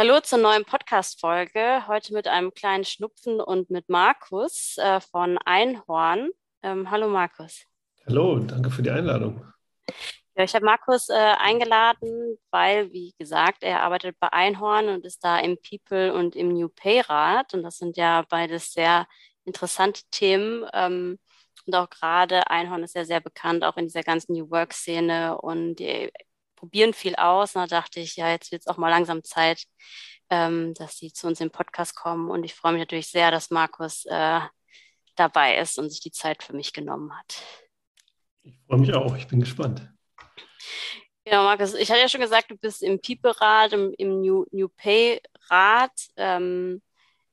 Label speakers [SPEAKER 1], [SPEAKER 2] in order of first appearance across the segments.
[SPEAKER 1] Hallo zur neuen Podcast-Folge. Heute mit einem kleinen Schnupfen und mit Markus äh, von Einhorn. Ähm, hallo Markus.
[SPEAKER 2] Hallo, danke für die Einladung.
[SPEAKER 1] Ja, ich habe Markus äh, eingeladen, weil, wie gesagt, er arbeitet bei Einhorn und ist da im People und im New Pay Rat. Und das sind ja beides sehr interessante Themen. Ähm, und auch gerade Einhorn ist ja sehr bekannt, auch in dieser ganzen New Work-Szene. Und die probieren viel aus. Und da dachte ich, ja, jetzt wird es auch mal langsam Zeit, ähm, dass sie zu uns im Podcast kommen. Und ich freue mich natürlich sehr, dass Markus äh, dabei ist und sich die Zeit für mich genommen hat.
[SPEAKER 2] Ich freue mich auch, ich bin gespannt.
[SPEAKER 1] Genau, Markus, ich hatte ja schon gesagt, du bist im People-Rat, im, im New, New Pay-Rat. Ähm,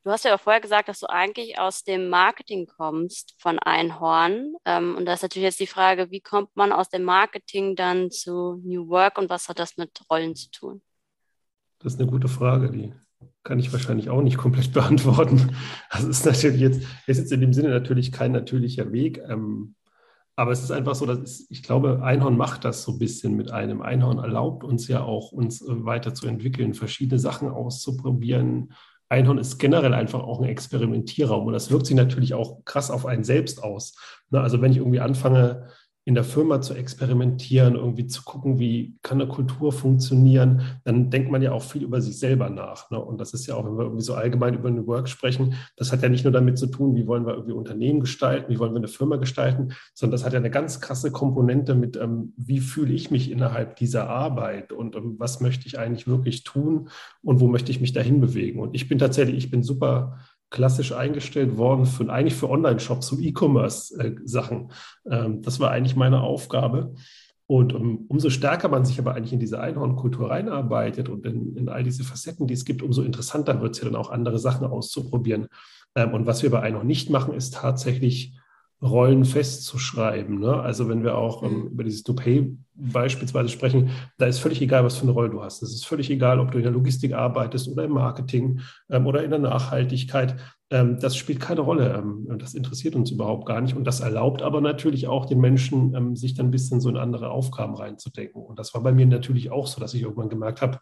[SPEAKER 1] Du hast ja auch vorher gesagt, dass du eigentlich aus dem Marketing kommst von Einhorn. Ähm, und da ist natürlich jetzt die Frage, wie kommt man aus dem Marketing dann zu New Work und was hat das mit Rollen zu tun?
[SPEAKER 2] Das ist eine gute Frage, die kann ich wahrscheinlich auch nicht komplett beantworten. Das ist natürlich jetzt, ist jetzt in dem Sinne natürlich kein natürlicher Weg. Ähm, aber es ist einfach so, dass es, ich glaube, Einhorn macht das so ein bisschen mit einem. Einhorn erlaubt uns ja auch, uns weiterzuentwickeln, verschiedene Sachen auszuprobieren, Einhorn ist generell einfach auch ein Experimentierraum und das wirkt sich natürlich auch krass auf einen selbst aus. Ne, also wenn ich irgendwie anfange, in der Firma zu experimentieren, irgendwie zu gucken, wie kann eine Kultur funktionieren, dann denkt man ja auch viel über sich selber nach. Ne? Und das ist ja auch, wenn wir irgendwie so allgemein über New Work sprechen, das hat ja nicht nur damit zu tun, wie wollen wir irgendwie Unternehmen gestalten, wie wollen wir eine Firma gestalten, sondern das hat ja eine ganz krasse Komponente mit, ähm, wie fühle ich mich innerhalb dieser Arbeit und ähm, was möchte ich eigentlich wirklich tun und wo möchte ich mich dahin bewegen. Und ich bin tatsächlich, ich bin super klassisch eingestellt worden für eigentlich für Online-Shops, so E-Commerce-Sachen. Ähm, das war eigentlich meine Aufgabe. Und um, umso stärker man sich aber eigentlich in diese Einhornkultur reinarbeitet und in, in, all diese Facetten, die es gibt, umso interessanter wird es ja dann auch andere Sachen auszuprobieren. Ähm, und was wir bei Einhorn nicht machen, ist tatsächlich Rollen festzuschreiben. Ne? Also wenn wir auch ähm, mhm. über dieses Do-Pay beispielsweise sprechen, da ist völlig egal, was für eine Rolle du hast. Es ist völlig egal, ob du in der Logistik arbeitest oder im Marketing ähm, oder in der Nachhaltigkeit. Ähm, das spielt keine Rolle. Ähm, das interessiert uns überhaupt gar nicht. Und das erlaubt aber natürlich auch den Menschen, ähm, sich dann ein bisschen so in andere Aufgaben reinzudenken. Und das war bei mir natürlich auch so, dass ich irgendwann gemerkt habe,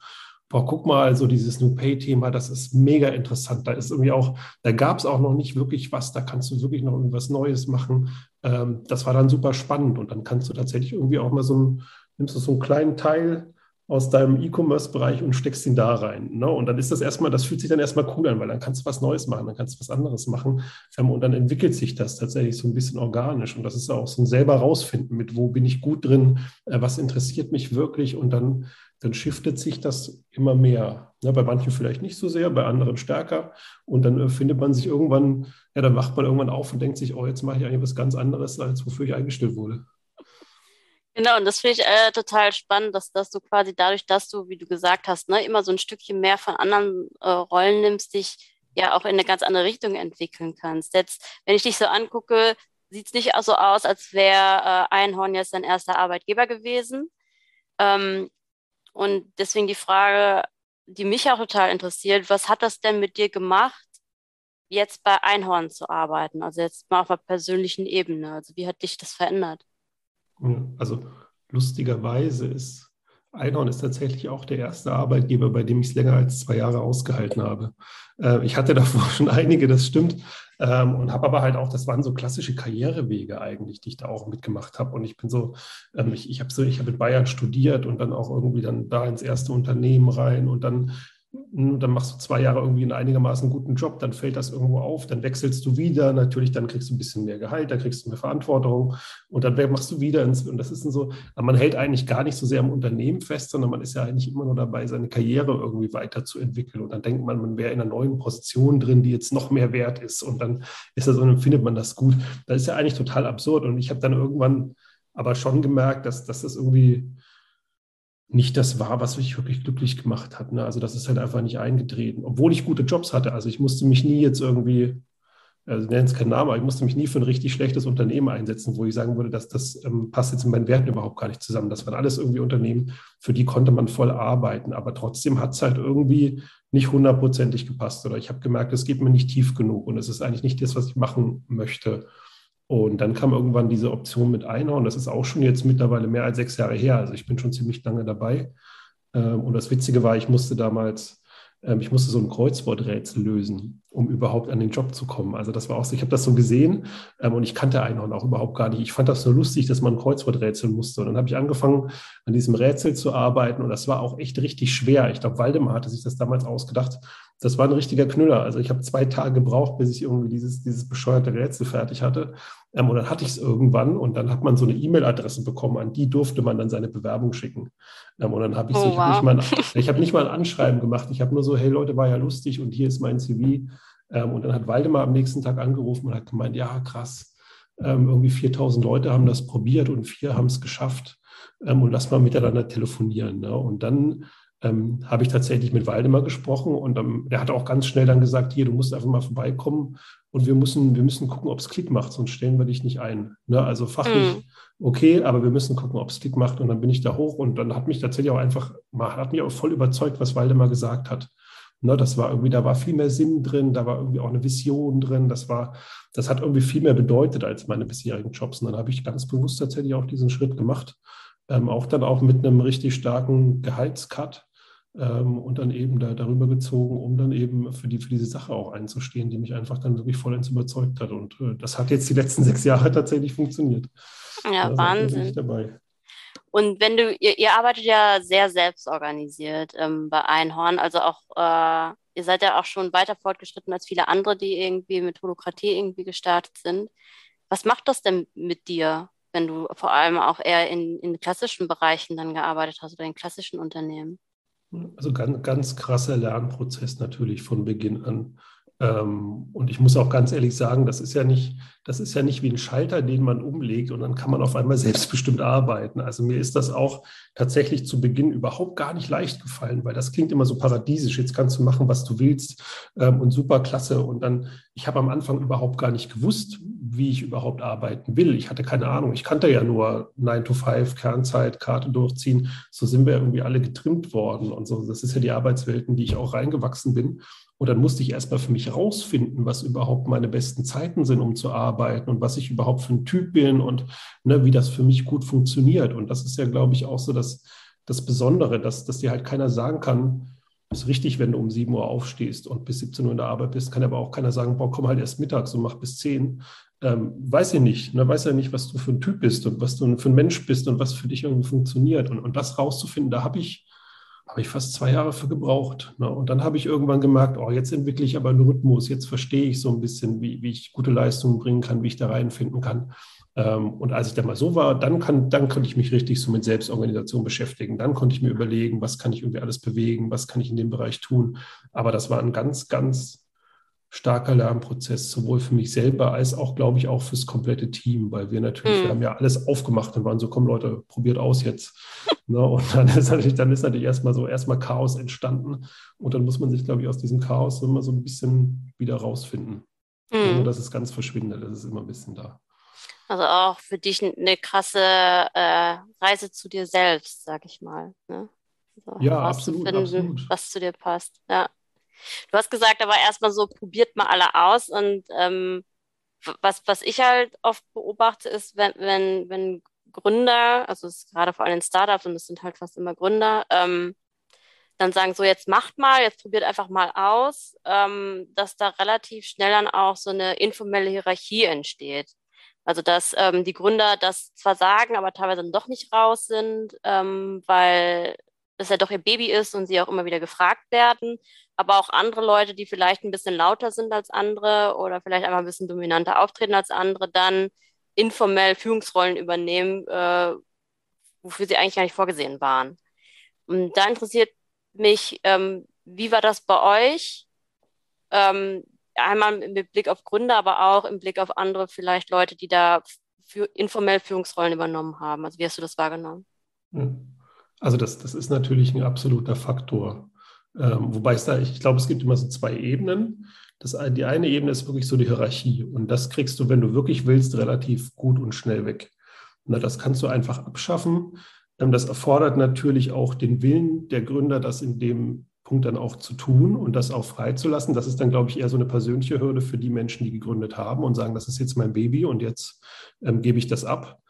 [SPEAKER 2] boah, guck mal, so dieses New Pay-Thema, das ist mega interessant. Da ist irgendwie auch, da gab es auch noch nicht wirklich was, da kannst du wirklich noch irgendwas Neues machen. Ähm, das war dann super spannend und dann kannst du tatsächlich irgendwie auch mal so ein, nimmst du so einen kleinen Teil aus deinem E-Commerce-Bereich und steckst ihn da rein. Ne? Und dann ist das erstmal, das fühlt sich dann erstmal cool an, weil dann kannst du was Neues machen, dann kannst du was anderes machen. Ähm, und dann entwickelt sich das tatsächlich so ein bisschen organisch. Und das ist auch so ein selber rausfinden, mit wo bin ich gut drin, äh, was interessiert mich wirklich und dann dann shiftet sich das immer mehr. Ja, bei manchen vielleicht nicht so sehr, bei anderen stärker. Und dann äh, findet man sich irgendwann, ja, dann macht man irgendwann auf und denkt sich, oh, jetzt mache ich eigentlich was ganz anderes, als wofür ich eingestellt wurde.
[SPEAKER 1] Genau, und das finde ich äh, total spannend, dass, dass du quasi dadurch, dass du, wie du gesagt hast, ne, immer so ein Stückchen mehr von anderen äh, Rollen nimmst, dich ja auch in eine ganz andere Richtung entwickeln kannst. Jetzt, wenn ich dich so angucke, sieht es nicht so aus, als wäre äh, Einhorn jetzt dein erster Arbeitgeber gewesen. Ähm, und deswegen die Frage, die mich auch total interessiert, was hat das denn mit dir gemacht, jetzt bei Einhorn zu arbeiten? Also jetzt mal auf einer persönlichen Ebene. Also wie hat dich das verändert?
[SPEAKER 2] Also lustigerweise ist Einhorn ist tatsächlich auch der erste Arbeitgeber, bei dem ich es länger als zwei Jahre ausgehalten habe. Äh, ich hatte davor schon einige, das stimmt, ähm, und habe aber halt auch, das waren so klassische Karrierewege eigentlich, die ich da auch mitgemacht habe. Und ich bin so, ähm, ich, ich habe so, ich habe in Bayern studiert und dann auch irgendwie dann da ins erste Unternehmen rein und dann dann machst du zwei Jahre irgendwie einen einigermaßen guten Job, dann fällt das irgendwo auf, dann wechselst du wieder, natürlich, dann kriegst du ein bisschen mehr Gehalt, dann kriegst du mehr Verantwortung und dann machst du wieder ins, und das ist so, man hält eigentlich gar nicht so sehr am Unternehmen fest, sondern man ist ja eigentlich immer nur dabei, seine Karriere irgendwie weiterzuentwickeln und dann denkt man, man wäre in einer neuen Position drin, die jetzt noch mehr wert ist und dann ist das und dann findet man das gut. Das ist ja eigentlich total absurd und ich habe dann irgendwann aber schon gemerkt, dass, dass das irgendwie nicht das war, was mich wirklich glücklich gemacht hat. Ne? Also das ist halt einfach nicht eingetreten, obwohl ich gute Jobs hatte. Also ich musste mich nie jetzt irgendwie, also nenne es keinen Namen, aber ich musste mich nie für ein richtig schlechtes Unternehmen einsetzen, wo ich sagen würde, dass das ähm, passt jetzt in meinen Werten überhaupt gar nicht zusammen. Das waren alles irgendwie Unternehmen, für die konnte man voll arbeiten, aber trotzdem hat es halt irgendwie nicht hundertprozentig gepasst oder ich habe gemerkt, es geht mir nicht tief genug und es ist eigentlich nicht das, was ich machen möchte. Und dann kam irgendwann diese Option mit Einhorn. Das ist auch schon jetzt mittlerweile mehr als sechs Jahre her. Also ich bin schon ziemlich lange dabei. Ähm, und das Witzige war, ich musste damals ähm, ich musste so ein Kreuzworträtsel lösen, um überhaupt an den Job zu kommen. Also das war auch so, ich habe das so gesehen ähm, und ich kannte Einhorn auch überhaupt gar nicht. Ich fand das so lustig, dass man ein Kreuzworträtsel musste. Und dann habe ich angefangen, an diesem Rätsel zu arbeiten und das war auch echt richtig schwer. Ich glaube, Waldemar hatte sich das damals ausgedacht. Das war ein richtiger Knüller. Also ich habe zwei Tage gebraucht, bis ich irgendwie dieses, dieses bescheuerte Rätsel fertig hatte. Ähm, und dann hatte ich es irgendwann und dann hat man so eine E-Mail-Adresse bekommen, an die durfte man dann seine Bewerbung schicken. Ähm, und dann habe ich so, oh, ich habe nicht, mal, hab nicht mal ein Anschreiben gemacht. Ich habe nur so, hey Leute, war ja lustig und hier ist mein CV. Ähm, und dann hat Waldemar am nächsten Tag angerufen und hat gemeint, ja, krass, ähm, irgendwie 4000 Leute haben das probiert und vier haben es geschafft. Ähm, und lass mal miteinander telefonieren. Ne? Und dann ähm, habe ich tatsächlich mit Waldemar gesprochen und ähm, der hat auch ganz schnell dann gesagt, hier, du musst einfach mal vorbeikommen und wir müssen, wir müssen gucken, ob es Klick macht, sonst stellen wir dich nicht ein. Ne? Also fachlich mhm. okay, aber wir müssen gucken, ob es Klick macht und dann bin ich da hoch und dann hat mich tatsächlich auch einfach, hat mich auch voll überzeugt, was Waldemar gesagt hat. Ne, das war irgendwie, da war viel mehr Sinn drin, da war irgendwie auch eine Vision drin, das war, das hat irgendwie viel mehr bedeutet als meine bisherigen Jobs. Und dann habe ich ganz bewusst tatsächlich auch diesen Schritt gemacht, ähm, auch dann auch mit einem richtig starken Gehaltscut ähm, und dann eben da, darüber gezogen, um dann eben für, die, für diese Sache auch einzustehen, die mich einfach dann wirklich vollends überzeugt hat. Und äh, das hat jetzt die letzten sechs Jahre tatsächlich funktioniert.
[SPEAKER 1] Ja, da Wahnsinn. Dabei. Und wenn du, ihr, ihr, arbeitet ja sehr selbstorganisiert ähm, bei Einhorn, also auch, äh, ihr seid ja auch schon weiter fortgeschritten als viele andere, die irgendwie mit Holokratie irgendwie gestartet sind. Was macht das denn mit dir, wenn du vor allem auch eher in, in klassischen Bereichen dann gearbeitet hast oder in klassischen Unternehmen?
[SPEAKER 2] Also ganz, ganz krasser Lernprozess natürlich von Beginn an. Ähm, und ich muss auch ganz ehrlich sagen, das ist ja nicht, das ist ja nicht wie ein Schalter, den man umlegt und dann kann man auf einmal selbstbestimmt arbeiten. Also mir ist das auch tatsächlich zu Beginn überhaupt gar nicht leicht gefallen, weil das klingt immer so paradiesisch. Jetzt kannst du machen, was du willst ähm, und super klasse. Und dann, ich habe am Anfang überhaupt gar nicht gewusst, wie ich überhaupt arbeiten will. Ich hatte keine Ahnung. Ich kannte ja nur 9 to 5, Kernzeit, Karte durchziehen. So sind wir irgendwie alle getrimmt worden und so. Das ist ja die Arbeitswelt, in die ich auch reingewachsen bin. Und dann musste ich erstmal für mich rausfinden, was überhaupt meine besten Zeiten sind, um zu arbeiten und was ich überhaupt für ein Typ bin und ne, wie das für mich gut funktioniert. Und das ist ja, glaube ich, auch so das, das Besondere, dass, dass dir halt keiner sagen kann, ist richtig, wenn du um 7 Uhr aufstehst und bis 17 Uhr in der Arbeit bist, kann aber auch keiner sagen, boah, komm halt erst mittags und mach bis 10. Ähm, weiß ich nicht, ne? weiß ja nicht, was du für ein Typ bist und was du für ein Mensch bist und was für dich irgendwie funktioniert. Und, und das rauszufinden, da habe ich habe ich fast zwei Jahre für gebraucht. Ne? Und dann habe ich irgendwann gemerkt, oh, jetzt entwickle ich aber einen Rhythmus, jetzt verstehe ich so ein bisschen, wie, wie ich gute Leistungen bringen kann, wie ich da reinfinden kann. Ähm, und als ich da mal so war, dann, kann, dann konnte ich mich richtig so mit Selbstorganisation beschäftigen. Dann konnte ich mir überlegen, was kann ich irgendwie alles bewegen, was kann ich in dem Bereich tun. Aber das war ein ganz, ganz starker Lernprozess, sowohl für mich selber als auch, glaube ich, auch fürs komplette Team, weil wir natürlich, mhm. wir haben ja alles aufgemacht und waren so, komm Leute, probiert aus jetzt. ne? Und dann ist natürlich, dann ist natürlich erstmal so, erstmal Chaos entstanden und dann muss man sich, glaube ich, aus diesem Chaos immer so ein bisschen wieder rausfinden. Mhm. Ohne dass es ganz verschwindet, das ist immer ein bisschen da.
[SPEAKER 1] Also auch für dich eine krasse äh, Reise zu dir selbst, sag ich mal. Ne?
[SPEAKER 2] Also ja, absolut, absolut.
[SPEAKER 1] Was zu dir passt. Ja. Du hast gesagt, aber erstmal so, probiert mal alle aus. Und ähm, was, was ich halt oft beobachte, ist, wenn, wenn, wenn Gründer, also es ist gerade vor allem in Startups und es sind halt fast immer Gründer, ähm, dann sagen so, jetzt macht mal, jetzt probiert einfach mal aus, ähm, dass da relativ schnell dann auch so eine informelle Hierarchie entsteht. Also dass ähm, die Gründer das zwar sagen, aber teilweise dann doch nicht raus sind, ähm, weil es ja doch ihr Baby ist und sie auch immer wieder gefragt werden aber auch andere Leute, die vielleicht ein bisschen lauter sind als andere oder vielleicht einfach ein bisschen dominanter auftreten als andere, dann informell Führungsrollen übernehmen, äh, wofür sie eigentlich gar nicht vorgesehen waren. Und da interessiert mich, ähm, wie war das bei euch? Ähm, einmal mit Blick auf Gründer, aber auch im Blick auf andere vielleicht Leute, die da für, informell Führungsrollen übernommen haben. Also wie hast du das wahrgenommen?
[SPEAKER 2] Hm. Also das, das ist natürlich ein absoluter Faktor. Ähm, wobei es da, ich glaube, es gibt immer so zwei Ebenen. Das, die eine Ebene ist wirklich so die Hierarchie. Und das kriegst du, wenn du wirklich willst, relativ gut und schnell weg. Na, das kannst du einfach abschaffen. Ähm, das erfordert natürlich auch den Willen der Gründer, das in dem Punkt dann auch zu tun und das auch freizulassen. Das ist dann, glaube ich, eher so eine persönliche Hürde für die Menschen, die gegründet haben und sagen, das ist jetzt mein Baby und jetzt ähm, gebe ich das ab.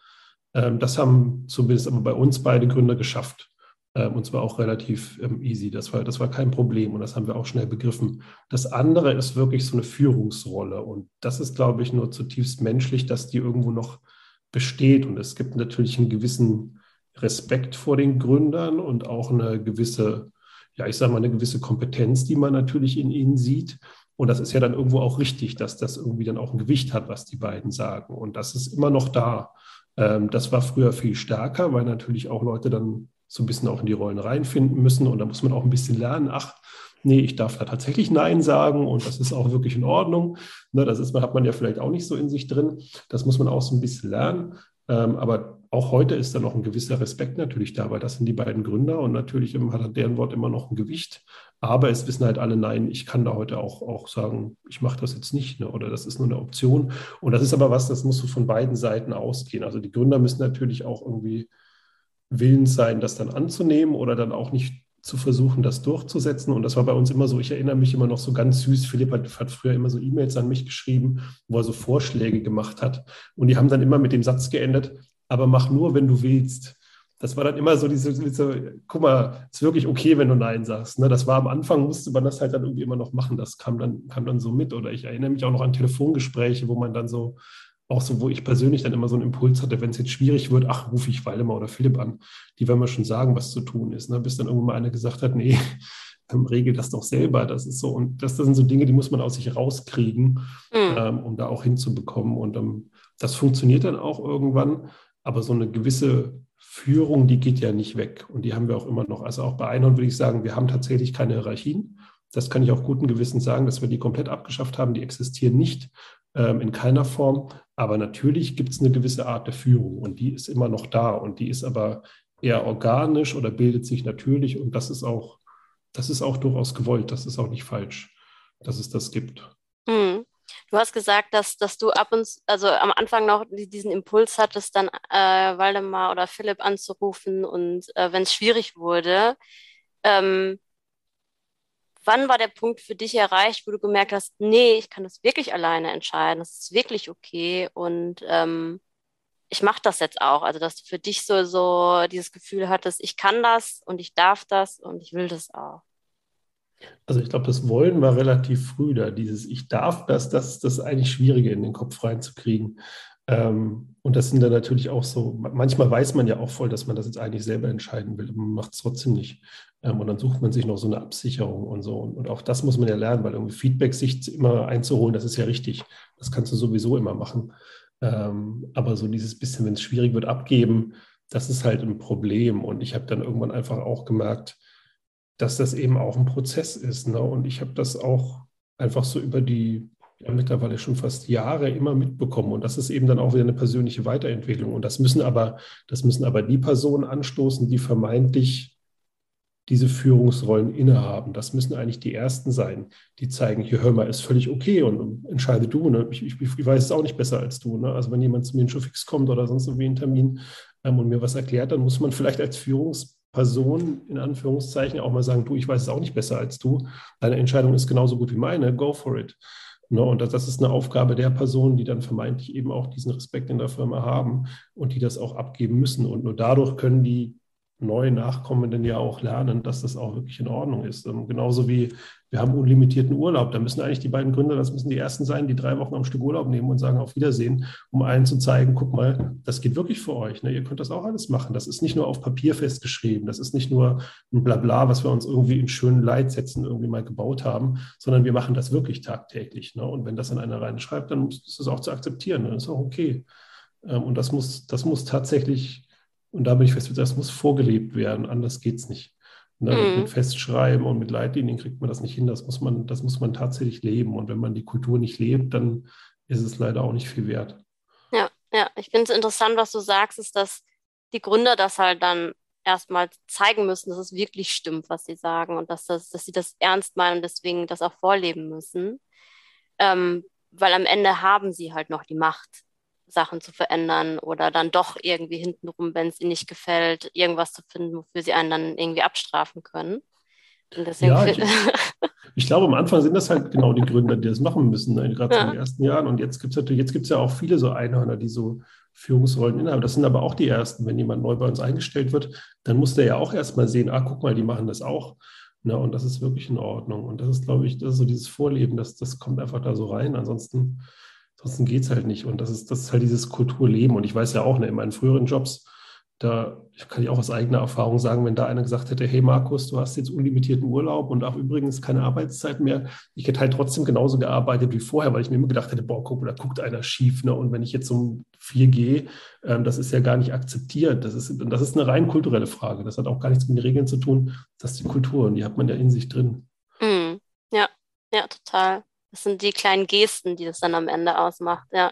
[SPEAKER 2] Ähm, das haben zumindest aber bei uns beide Gründer geschafft. Ähm, und zwar auch relativ ähm, easy. Das war, das war kein Problem und das haben wir auch schnell begriffen. Das andere ist wirklich so eine Führungsrolle. Und das ist, glaube ich, nur zutiefst menschlich, dass die irgendwo noch besteht. Und es gibt natürlich einen gewissen Respekt vor den Gründern und auch eine gewisse, ja, ich sage mal, eine gewisse Kompetenz, die man natürlich in ihnen sieht. Und das ist ja dann irgendwo auch richtig, dass das irgendwie dann auch ein Gewicht hat, was die beiden sagen. Und das ist immer noch da. Ähm, das war früher viel stärker, weil natürlich auch Leute dann so ein bisschen auch in die Rollen reinfinden müssen. Und da muss man auch ein bisschen lernen, ach, nee, ich darf da tatsächlich Nein sagen und das ist auch wirklich in Ordnung. Ne, das ist, hat man ja vielleicht auch nicht so in sich drin. Das muss man auch so ein bisschen lernen. Ähm, aber auch heute ist da noch ein gewisser Respekt natürlich da, weil das sind die beiden Gründer und natürlich hat deren Wort immer noch ein Gewicht. Aber es wissen halt alle, nein, ich kann da heute auch, auch sagen, ich mache das jetzt nicht ne, oder das ist nur eine Option. Und das ist aber was, das muss so von beiden Seiten ausgehen. Also die Gründer müssen natürlich auch irgendwie willens sein, das dann anzunehmen oder dann auch nicht zu versuchen, das durchzusetzen. Und das war bei uns immer so, ich erinnere mich immer noch so ganz süß, Philipp hat, hat früher immer so E-Mails an mich geschrieben, wo er so Vorschläge gemacht hat. Und die haben dann immer mit dem Satz geendet, aber mach nur, wenn du willst. Das war dann immer so diese, diese guck mal, ist wirklich okay, wenn du Nein sagst. Ne? Das war am Anfang, musste man das halt dann irgendwie immer noch machen. Das kam dann, kam dann so mit. Oder ich erinnere mich auch noch an Telefongespräche, wo man dann so auch so, wo ich persönlich dann immer so einen Impuls hatte, wenn es jetzt schwierig wird, ach, rufe ich Waldemar oder Philipp an. Die werden mir schon sagen, was zu tun ist. Ne? Bis dann irgendwann mal einer gesagt hat, nee, ähm, regel das doch selber. Das ist so. Und das, das sind so Dinge, die muss man aus sich rauskriegen, mhm. ähm, um da auch hinzubekommen. Und ähm, das funktioniert dann auch irgendwann. Aber so eine gewisse Führung, die geht ja nicht weg. Und die haben wir auch immer noch. Also auch bei Einhorn würde ich sagen, wir haben tatsächlich keine Hierarchien. Das kann ich auch guten Gewissens sagen, dass wir die komplett abgeschafft haben. Die existieren nicht ähm, in keiner Form. Aber natürlich gibt es eine gewisse Art der Führung und die ist immer noch da und die ist aber eher organisch oder bildet sich natürlich und das ist auch, das ist auch durchaus gewollt, das ist auch nicht falsch, dass es das gibt.
[SPEAKER 1] Mhm. Du hast gesagt, dass, dass du ab und also am Anfang noch diesen Impuls hattest, dann äh, Waldemar oder Philipp anzurufen und äh, wenn es schwierig wurde. Ähm, wann war der Punkt für dich erreicht, wo du gemerkt hast, nee, ich kann das wirklich alleine entscheiden, das ist wirklich okay und ähm, ich mache das jetzt auch. Also, dass du für dich so, so dieses Gefühl hattest, ich kann das und ich darf das und ich will das auch.
[SPEAKER 2] Also ich glaube, das Wollen war relativ früh da. Dieses Ich darf das, das ist das eigentlich Schwierige in den Kopf reinzukriegen. Ähm, und das sind dann natürlich auch so, manchmal weiß man ja auch voll, dass man das jetzt eigentlich selber entscheiden will, aber man macht es trotzdem nicht. Ähm, und dann sucht man sich noch so eine Absicherung und so. Und auch das muss man ja lernen, weil irgendwie Feedback sich immer einzuholen, das ist ja richtig. Das kannst du sowieso immer machen. Ähm, aber so dieses bisschen, wenn es schwierig wird, abgeben, das ist halt ein Problem. Und ich habe dann irgendwann einfach auch gemerkt, dass das eben auch ein Prozess ist. Ne? Und ich habe das auch einfach so über die ja, mittlerweile schon fast Jahre immer mitbekommen. Und das ist eben dann auch wieder eine persönliche Weiterentwicklung. Und das müssen aber, das müssen aber die Personen anstoßen, die vermeintlich diese Führungsrollen innehaben. Das müssen eigentlich die Ersten sein, die zeigen, hier hör mal, ist völlig okay und entscheide du. Ne? Ich, ich, ich, weiß es auch nicht besser als du. Ne? Also wenn jemand zu mir in Showfix kommt oder sonst irgendwie einen Termin ähm, und mir was erklärt, dann muss man vielleicht als Führungsperson in Anführungszeichen auch mal sagen, du, ich weiß es auch nicht besser als du. Deine Entscheidung ist genauso gut wie meine, go for it. Ne, und das ist eine Aufgabe der Personen, die dann vermeintlich eben auch diesen Respekt in der Firma haben und die das auch abgeben müssen. Und nur dadurch können die neue Nachkommenden ja auch lernen, dass das auch wirklich in Ordnung ist. Ähm, genauso wie wir haben unlimitierten Urlaub. Da müssen eigentlich die beiden Gründer, das müssen die ersten sein, die drei Wochen am Stück Urlaub nehmen und sagen auf Wiedersehen, um allen zu zeigen, guck mal, das geht wirklich für euch. Ne? Ihr könnt das auch alles machen. Das ist nicht nur auf Papier festgeschrieben. Das ist nicht nur ein Blabla, was wir uns irgendwie in schönen Leitsätzen irgendwie mal gebaut haben, sondern wir machen das wirklich tagtäglich. Ne? Und wenn das dann einer reinschreibt, dann ist es auch zu akzeptieren. Das ist auch okay. Ähm, und das muss, das muss tatsächlich und da bin ich fest, das muss vorgelebt werden, anders geht es nicht. Ne? Mhm. Mit Festschreiben und mit Leitlinien kriegt man das nicht hin. Das muss man, das muss man tatsächlich leben. Und wenn man die Kultur nicht lebt, dann ist es leider auch nicht viel wert.
[SPEAKER 1] Ja, ja. Ich finde es interessant, was du sagst, ist, dass die Gründer das halt dann erstmal zeigen müssen, dass es wirklich stimmt, was sie sagen und dass, das, dass sie das ernst meinen und deswegen das auch vorleben müssen. Ähm, weil am Ende haben sie halt noch die Macht. Sachen zu verändern oder dann doch irgendwie hintenrum, wenn es ihnen nicht gefällt, irgendwas zu finden, wofür sie einen dann irgendwie abstrafen können.
[SPEAKER 2] ja, ich, Ich glaube, am Anfang sind das halt genau die Gründer, die das machen müssen, ne? gerade ja. in den ersten Jahren. Und jetzt gibt es natürlich, jetzt gibt es ja auch viele so Einhörner, die so Führungsrollen innehaben. Das sind aber auch die ersten. Wenn jemand neu bei uns eingestellt wird, dann muss der ja auch erstmal sehen, ah, guck mal, die machen das auch. Ne? Und das ist wirklich in Ordnung. Und das ist, glaube ich, das ist so dieses Vorleben, das, das kommt einfach da so rein. Ansonsten, ansonsten geht es halt nicht. Und das ist, das ist halt dieses Kulturleben. Und ich weiß ja auch, ne, in meinen früheren Jobs, da kann ich auch aus eigener Erfahrung sagen, wenn da einer gesagt hätte, hey Markus, du hast jetzt unlimitierten Urlaub und auch übrigens keine Arbeitszeit mehr, ich hätte halt trotzdem genauso gearbeitet wie vorher, weil ich mir immer gedacht hätte, boah, guck, da guckt einer schief. Ne? Und wenn ich jetzt um vier gehe, ähm, das ist ja gar nicht akzeptiert. Das ist, das ist eine rein kulturelle Frage. Das hat auch gar nichts mit den Regeln zu tun. Das ist die Kultur und die hat man ja in sich drin.
[SPEAKER 1] Mm, ja, ja, total. Das sind die kleinen Gesten, die das dann am Ende ausmacht, ja.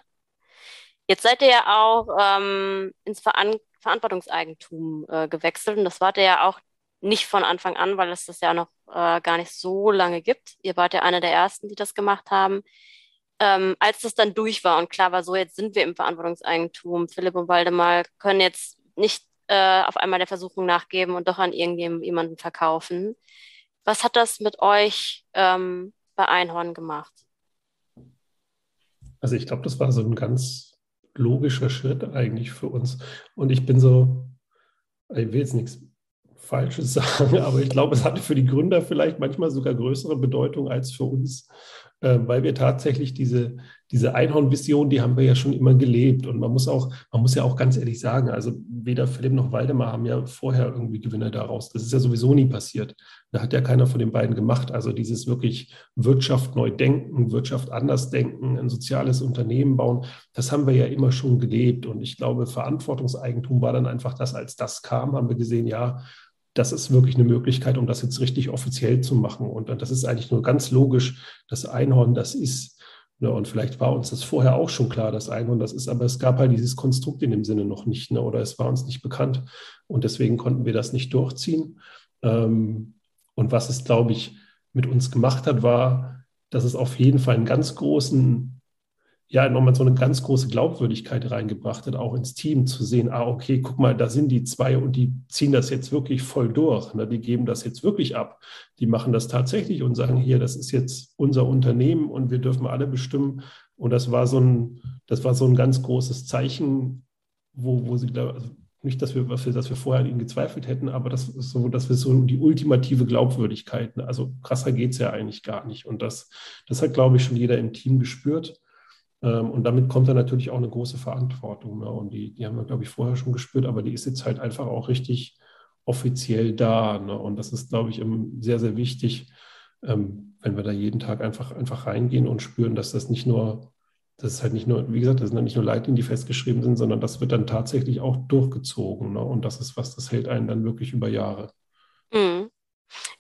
[SPEAKER 1] Jetzt seid ihr ja auch ähm, ins Veran Verantwortungseigentum äh, gewechselt und das wart ihr ja auch nicht von Anfang an, weil es das ja noch äh, gar nicht so lange gibt. Ihr wart ja einer der ersten, die das gemacht haben. Ähm, als das dann durch war und klar war, so jetzt sind wir im Verantwortungseigentum, Philipp und Waldemar können jetzt nicht äh, auf einmal der Versuchung nachgeben und doch an irgendjemanden verkaufen. Was hat das mit euch ähm, bei Einhorn gemacht?
[SPEAKER 2] Also ich glaube, das war so ein ganz logischer Schritt eigentlich für uns. Und ich bin so, ich will jetzt nichts Falsches sagen, aber ich glaube, es hatte für die Gründer vielleicht manchmal sogar größere Bedeutung als für uns, weil wir tatsächlich diese, diese Einhorn-Vision, die haben wir ja schon immer gelebt. Und man muss auch, man muss ja auch ganz ehrlich sagen, also weder Philipp noch Waldemar haben ja vorher irgendwie Gewinne daraus. Das ist ja sowieso nie passiert. Da hat ja keiner von den beiden gemacht. Also dieses wirklich Wirtschaft neu denken, Wirtschaft anders denken, ein soziales Unternehmen bauen, das haben wir ja immer schon gelebt. Und ich glaube, Verantwortungseigentum war dann einfach das, als das kam, haben wir gesehen, ja, das ist wirklich eine Möglichkeit, um das jetzt richtig offiziell zu machen. Und das ist eigentlich nur ganz logisch. Das Einhorn, das ist, ne, und vielleicht war uns das vorher auch schon klar, das Einhorn, das ist, aber es gab halt dieses Konstrukt in dem Sinne noch nicht, ne, oder es war uns nicht bekannt. Und deswegen konnten wir das nicht durchziehen. Ähm, und was es, glaube ich, mit uns gemacht hat, war, dass es auf jeden Fall einen ganz großen ja nochmal so eine ganz große Glaubwürdigkeit reingebracht hat, auch ins Team zu sehen, ah, okay, guck mal, da sind die zwei und die ziehen das jetzt wirklich voll durch. Ne? Die geben das jetzt wirklich ab. Die machen das tatsächlich und sagen, hier, das ist jetzt unser Unternehmen und wir dürfen alle bestimmen. Und das war so ein, das war so ein ganz großes Zeichen, wo, wo sie, also nicht, dass wir, dass wir, vorher an ihnen gezweifelt hätten, aber das ist so, dass wir so die ultimative Glaubwürdigkeit, ne? also krasser geht es ja eigentlich gar nicht. Und das, das hat, glaube ich, schon jeder im Team gespürt. Ähm, und damit kommt dann natürlich auch eine große Verantwortung. Ne? Und die, die haben wir, glaube ich, vorher schon gespürt, aber die ist jetzt halt einfach auch richtig offiziell da. Ne? Und das ist, glaube ich, sehr, sehr wichtig, ähm, wenn wir da jeden Tag einfach, einfach reingehen und spüren, dass das nicht nur, das ist halt nicht nur, wie gesagt, das sind halt nicht nur Leitlinien, die festgeschrieben sind, sondern das wird dann tatsächlich auch durchgezogen. Ne? Und das ist was, das hält einen dann wirklich über Jahre.
[SPEAKER 1] Mhm.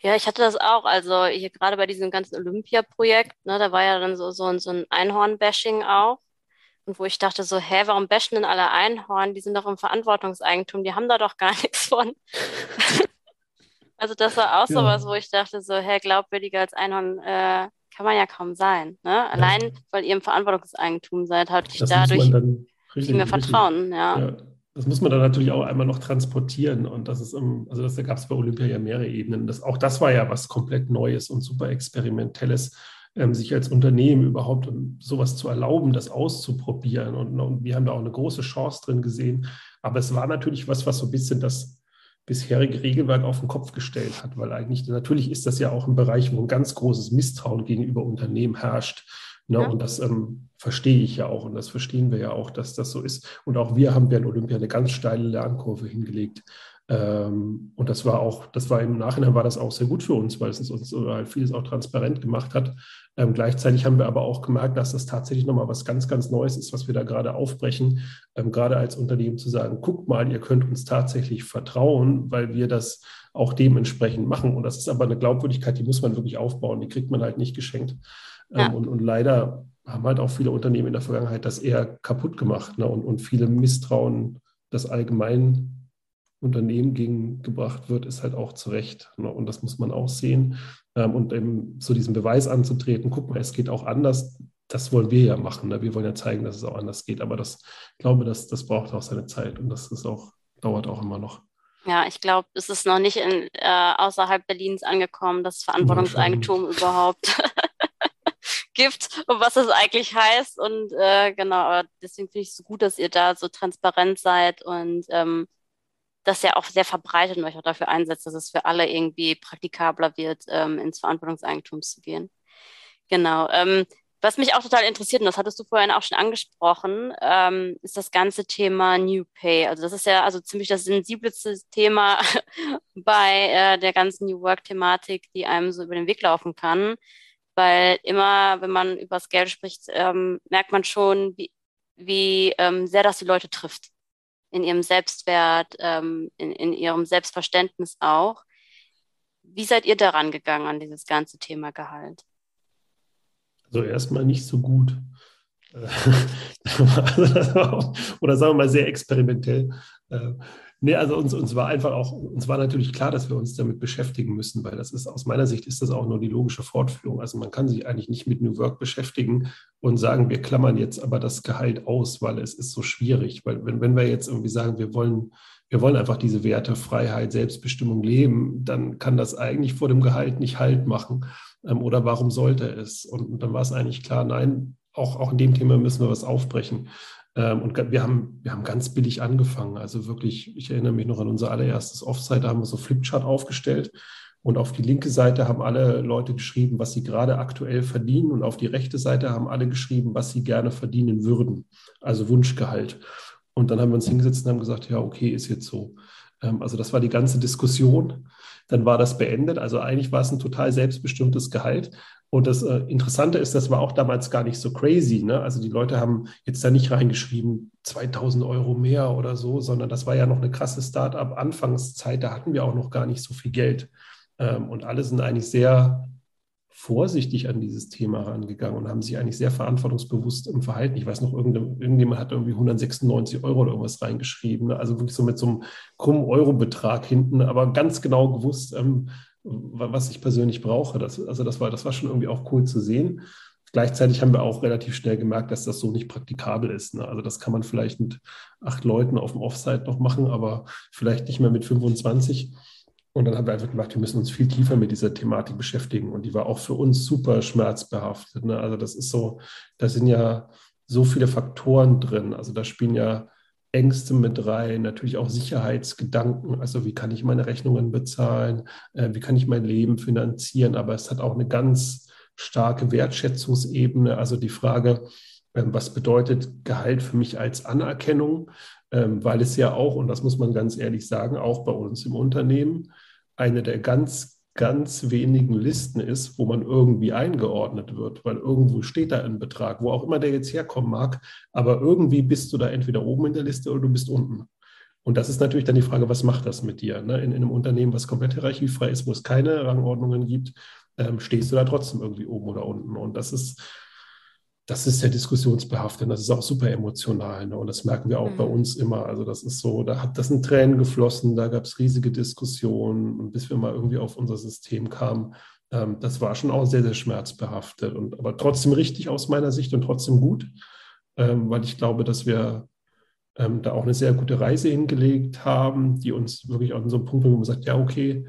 [SPEAKER 1] Ja, ich hatte das auch. Also hier gerade bei diesem ganzen Olympia-Projekt, ne, da war ja dann so, so, so ein Einhorn-Bashing auch. Und wo ich dachte so, hä, warum bashen denn alle Einhorn? Die sind doch im Verantwortungseigentum, die haben da doch gar nichts von. also das war auch ja. sowas, wo ich dachte so, hä, glaubwürdiger als Einhorn äh, kann man ja kaum sein. Ne? Allein, ja. weil ihr im Verantwortungseigentum seid, hatte ich das dadurch viel mehr Vertrauen. ja. ja
[SPEAKER 2] das muss man dann natürlich auch einmal noch transportieren. Und das ist, also das, da gab es bei Olympia ja mehrere Ebenen. Das, auch das war ja was komplett Neues und super Experimentelles, ähm, sich als Unternehmen überhaupt sowas zu erlauben, das auszuprobieren. Und, und, wir haben da auch eine große Chance drin gesehen. Aber es war natürlich was, was so ein bisschen das bisherige Regelwerk auf den Kopf gestellt hat, weil eigentlich natürlich ist das ja auch ein Bereich, wo ein ganz großes Misstrauen gegenüber Unternehmen herrscht. Ne? Ja. Und das ähm, verstehe ich ja auch und das verstehen wir ja auch, dass das so ist. Und auch wir haben während Olympia eine ganz steile Lernkurve hingelegt. Ähm, und das war auch, das war im Nachhinein war das auch sehr gut für uns, weil es uns halt vieles auch transparent gemacht hat. Ähm, gleichzeitig haben wir aber auch gemerkt, dass das tatsächlich nochmal was ganz, ganz Neues ist, was wir da gerade aufbrechen, ähm, gerade als Unternehmen zu sagen, guckt mal, ihr könnt uns tatsächlich vertrauen, weil wir das auch dementsprechend machen. Und das ist aber eine Glaubwürdigkeit, die muss man wirklich aufbauen, die kriegt man halt nicht geschenkt. Ja. Ähm, und, und, leider haben halt auch viele Unternehmen in der Vergangenheit das eher kaputt gemacht ne? und, und viele Misstrauen, das allgemein Unternehmen gegengebracht wird, ist halt auch zu Recht. Ne? Und das muss man auch sehen. Ähm, und eben so diesen Beweis anzutreten, guck mal, es geht auch anders, das wollen wir ja machen. Ne? Wir wollen ja zeigen, dass es auch anders geht. Aber das, ich glaube, das, das braucht auch seine Zeit und das ist auch, dauert auch immer noch.
[SPEAKER 1] Ja, ich glaube, es ist noch nicht in, äh, außerhalb Berlins angekommen, das Verantwortungseigentum überhaupt gibt und was es eigentlich heißt. Und äh, genau, deswegen finde ich es so gut, dass ihr da so transparent seid und ähm, das ja auch sehr verbreitet und euch auch dafür einsetzt, dass es für alle irgendwie praktikabler wird, ähm, ins Verantwortungseigentum zu gehen. Genau. Ähm, was mich auch total interessiert, und das hattest du vorhin auch schon angesprochen, ähm, ist das ganze Thema New Pay. Also das ist ja also ziemlich das sensiblste Thema bei äh, der ganzen New Work-Thematik, die einem so über den Weg laufen kann. Weil immer, wenn man über das Geld spricht, ähm, merkt man schon, wie, wie ähm, sehr das die Leute trifft. In ihrem Selbstwert, ähm, in, in ihrem Selbstverständnis auch. Wie seid ihr daran gegangen an dieses ganze Thema Gehalt?
[SPEAKER 2] Also erstmal nicht so gut. Oder sagen wir mal sehr experimentell. Nee, also uns, uns war einfach auch, uns war natürlich klar, dass wir uns damit beschäftigen müssen, weil das ist aus meiner Sicht ist das auch nur die logische Fortführung. Also man kann sich eigentlich nicht mit New Work beschäftigen und sagen, wir klammern jetzt aber das Gehalt aus, weil es ist so schwierig. Weil wenn, wenn wir jetzt irgendwie sagen, wir wollen, wir wollen einfach diese Werte, Freiheit, Selbstbestimmung leben, dann kann das eigentlich vor dem Gehalt nicht Halt machen. Ähm, oder warum sollte es? Und dann war es eigentlich klar, nein, auch, auch in dem Thema müssen wir was aufbrechen. Ähm, und wir haben, wir haben ganz billig angefangen. Also wirklich, ich erinnere mich noch an unser allererstes Offsite, da haben wir so Flipchart aufgestellt. Und auf die linke Seite haben alle Leute geschrieben, was sie gerade aktuell verdienen. Und auf die rechte Seite haben alle geschrieben, was sie gerne verdienen würden. Also Wunschgehalt. Und dann haben wir uns hingesetzt und haben gesagt, ja, okay, ist jetzt so. Ähm, also das war die ganze Diskussion. Dann war das beendet. Also eigentlich war es ein total selbstbestimmtes Gehalt. Und das äh, Interessante ist, das war auch damals gar nicht so crazy. Ne? Also die Leute haben jetzt da nicht reingeschrieben, 2000 Euro mehr oder so, sondern das war ja noch eine krasse Start-up-Anfangszeit. Da hatten wir auch noch gar nicht so viel Geld. Ähm, und alle sind eigentlich sehr vorsichtig an dieses Thema rangegangen und haben sich eigentlich sehr verantwortungsbewusst im Verhalten. Ich weiß noch, irgendjemand hat irgendwie 196 Euro oder irgendwas reingeschrieben. Ne? Also wirklich so mit so einem krummen Eurobetrag hinten, aber ganz genau gewusst, ähm, was ich persönlich brauche. Das, also das war, das war schon irgendwie auch cool zu sehen. Gleichzeitig haben wir auch relativ schnell gemerkt, dass das so nicht praktikabel ist. Ne? Also das kann man vielleicht mit acht Leuten auf dem Offsite noch machen, aber vielleicht nicht mehr mit 25. Und dann haben wir einfach gemacht, wir müssen uns viel tiefer mit dieser Thematik beschäftigen. Und die war auch für uns super schmerzbehaftet. Ne? Also das ist so, da sind ja so viele Faktoren drin. Also da spielen ja Ängste mit rein, natürlich auch Sicherheitsgedanken. Also wie kann ich meine Rechnungen bezahlen? Äh, wie kann ich mein Leben finanzieren? Aber es hat auch eine ganz starke Wertschätzungsebene. Also die Frage, ähm, was bedeutet Gehalt für mich als Anerkennung? Ähm, weil es ja auch, und das muss man ganz ehrlich sagen, auch bei uns im Unternehmen eine der ganz, ganz wenigen Listen ist, wo man irgendwie eingeordnet wird, weil irgendwo steht da ein Betrag, wo auch immer der jetzt herkommen mag, aber irgendwie bist du da entweder oben in der Liste oder du bist unten. Und das ist natürlich dann die Frage, was macht das mit dir? Ne? In, in, einem Unternehmen, was komplett hierarchiefrei ist, wo es keine Rangordnungen gibt, ähm, stehst du da trotzdem irgendwie oben oder unten. Und das ist, das ist sehr diskussionsbehaftet, das ist auch super emotional. Ne? Und das merken wir auch mhm. bei uns immer. Also das ist so, da hat das sind Tränen geflossen, da gab es riesige Diskussionen und bis wir mal irgendwie auf unser System kamen, ähm, das war schon auch sehr, sehr schmerzbehaftet. Und aber trotzdem richtig aus meiner Sicht und trotzdem gut, ähm, weil ich glaube, dass wir ähm, da auch eine sehr gute Reise hingelegt haben, die uns wirklich an so einem Punkt, wo man sagt, ja, okay,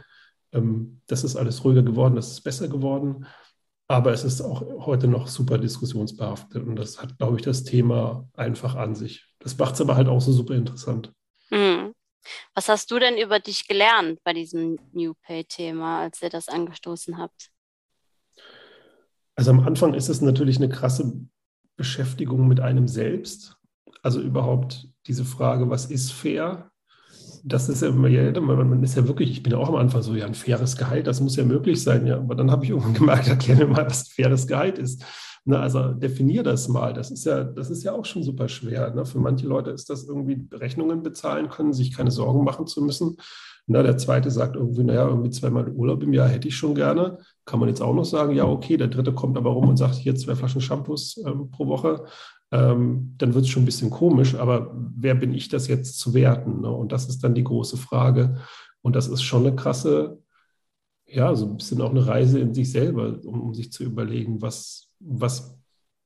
[SPEAKER 2] ähm, das ist alles ruhiger geworden, das ist besser geworden. Aber es ist auch heute noch super diskussionsbehaftet und das hat, glaube ich, das Thema einfach an sich. Das macht es aber halt auch so super interessant.
[SPEAKER 1] Mhm. Was hast du denn über dich gelernt bei diesem New Pay-Thema, als ihr das angestoßen habt?
[SPEAKER 2] Also am Anfang ist es natürlich eine krasse Beschäftigung mit einem selbst. Also überhaupt diese Frage, was ist fair? Das ist ja, man ist ja wirklich, ich bin ja auch am Anfang so, ja, ein faires Gehalt, das muss ja möglich sein, ja. Aber dann habe ich irgendwann gemerkt, erklär mir mal, was ein faires Gehalt ist. Na, also definier das mal. Das ist ja, das ist ja auch schon super schwer. Ne? Für manche Leute ist das irgendwie Rechnungen bezahlen können, sich keine Sorgen machen zu müssen. Na, der zweite sagt irgendwie, naja, irgendwie zweimal Urlaub im Jahr hätte ich schon gerne. Kann man jetzt auch noch sagen, ja, okay, der dritte kommt aber rum und sagt, hier zwei Flaschen Shampoos ähm, pro Woche ähm, dann wird es schon ein bisschen komisch, aber wer bin ich das jetzt zu werten? Ne? Und das ist dann die große Frage. Und das ist schon eine krasse, ja, so ein bisschen auch eine Reise in sich selber, um, um sich zu überlegen, was, was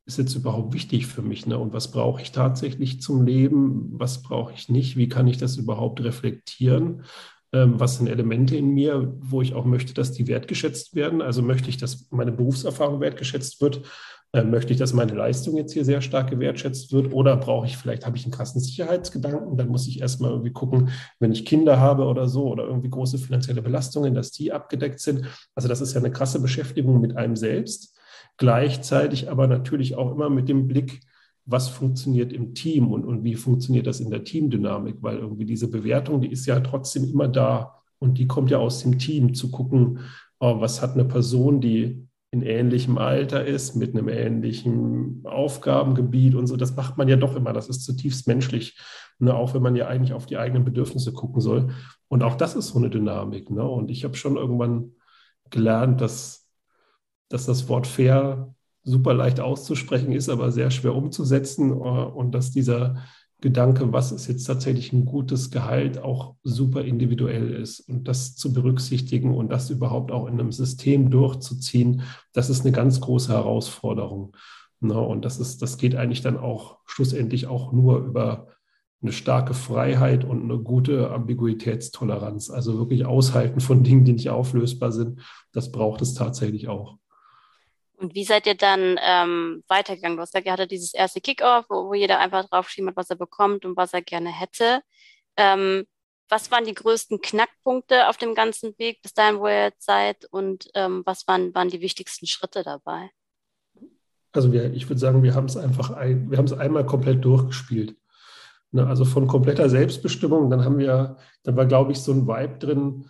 [SPEAKER 2] ist jetzt überhaupt wichtig für mich ne? und was brauche ich tatsächlich zum Leben, was brauche ich nicht, wie kann ich das überhaupt reflektieren. ähm, was sind Elemente in mir, wo ich auch möchte, dass die wertgeschätzt werden. Also möchte ich, dass meine Berufserfahrung wertgeschätzt wird. Äh, möchte ich, dass meine Leistung jetzt hier sehr stark gewertschätzt wird? Oder brauche ich, vielleicht habe ich einen krassen Sicherheitsgedanken, dann muss ich erstmal irgendwie gucken, wenn ich Kinder habe oder so oder irgendwie große finanzielle Belastungen, dass die abgedeckt sind. Also das ist ja eine krasse Beschäftigung mit einem selbst. Gleichzeitig aber natürlich auch immer mit dem Blick, was funktioniert im Team und, und wie funktioniert das in der Teamdynamik, weil irgendwie diese Bewertung, die ist ja trotzdem immer da und die kommt ja aus dem Team, zu gucken, oh, was hat eine Person, die in ähnlichem Alter ist, mit einem ähnlichen Aufgabengebiet und so. Das macht man ja doch immer. Das ist zutiefst menschlich, ne? auch wenn man ja eigentlich auf die eigenen Bedürfnisse gucken soll. Und auch das ist so eine Dynamik. Ne? Und ich habe schon irgendwann gelernt, dass, dass das Wort fair super leicht auszusprechen ist, aber sehr schwer umzusetzen. Äh, und dass dieser Gedanke, was ist jetzt tatsächlich ein gutes Gehalt, auch super individuell ist. Und das zu berücksichtigen und das überhaupt auch in einem System durchzuziehen, das ist eine ganz große Herausforderung. Ne? Und das ist, das geht eigentlich dann auch schlussendlich auch nur über eine starke Freiheit und eine gute Ambiguitätstoleranz. Also wirklich aushalten von Dingen, die nicht auflösbar sind. Das braucht es tatsächlich auch.
[SPEAKER 1] Und wie seid ihr dann ähm, weitergegangen? Du hast ja gerade dieses erste Kickoff, wo, wo jeder einfach draufschrieben hat, was er bekommt und was er gerne hätte. Ähm, was waren die größten Knackpunkte auf dem ganzen Weg bis dahin, wo ihr jetzt seid? Und ähm, was waren, waren die wichtigsten Schritte dabei?
[SPEAKER 2] Also wir, ich würde sagen, wir haben es einfach ein, wir haben es einmal komplett durchgespielt. Ne, also von kompletter Selbstbestimmung, dann haben wir, dann war, glaube ich, so ein Vibe drin,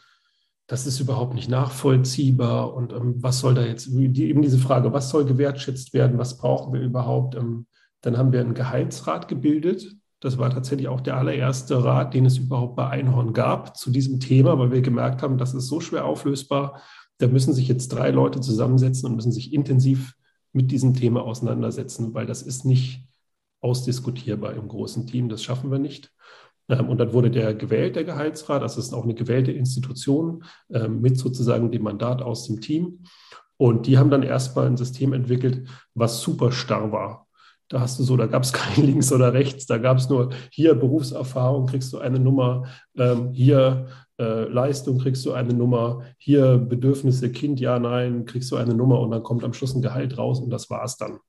[SPEAKER 2] das ist überhaupt nicht nachvollziehbar und ähm, was soll da jetzt, die, eben diese Frage, was soll gewertschätzt werden, was brauchen wir überhaupt? Ähm, dann haben wir einen Gehaltsrat gebildet. Das war tatsächlich auch der allererste Rat, den es überhaupt bei Einhorn gab zu diesem Thema, weil wir gemerkt haben, das ist so schwer auflösbar. Da müssen sich jetzt drei Leute zusammensetzen und müssen sich intensiv mit diesem Thema auseinandersetzen, weil das ist nicht ausdiskutierbar im großen Team. Das schaffen wir nicht. Ähm, und dann wurde der gewählt, der Gehaltsrat. Das ist auch eine gewählte Institution ähm, mit sozusagen dem Mandat aus dem Team. Und die haben dann erstmal ein System entwickelt, was super starr war. Da hast du so, da gab es kein links oder rechts, da gab es nur hier Berufserfahrung, kriegst du eine Nummer, ähm, hier äh, Leistung kriegst du eine Nummer, hier Bedürfnisse, Kind, ja, nein, kriegst du eine Nummer und dann kommt am Schluss ein Gehalt raus und das war es dann.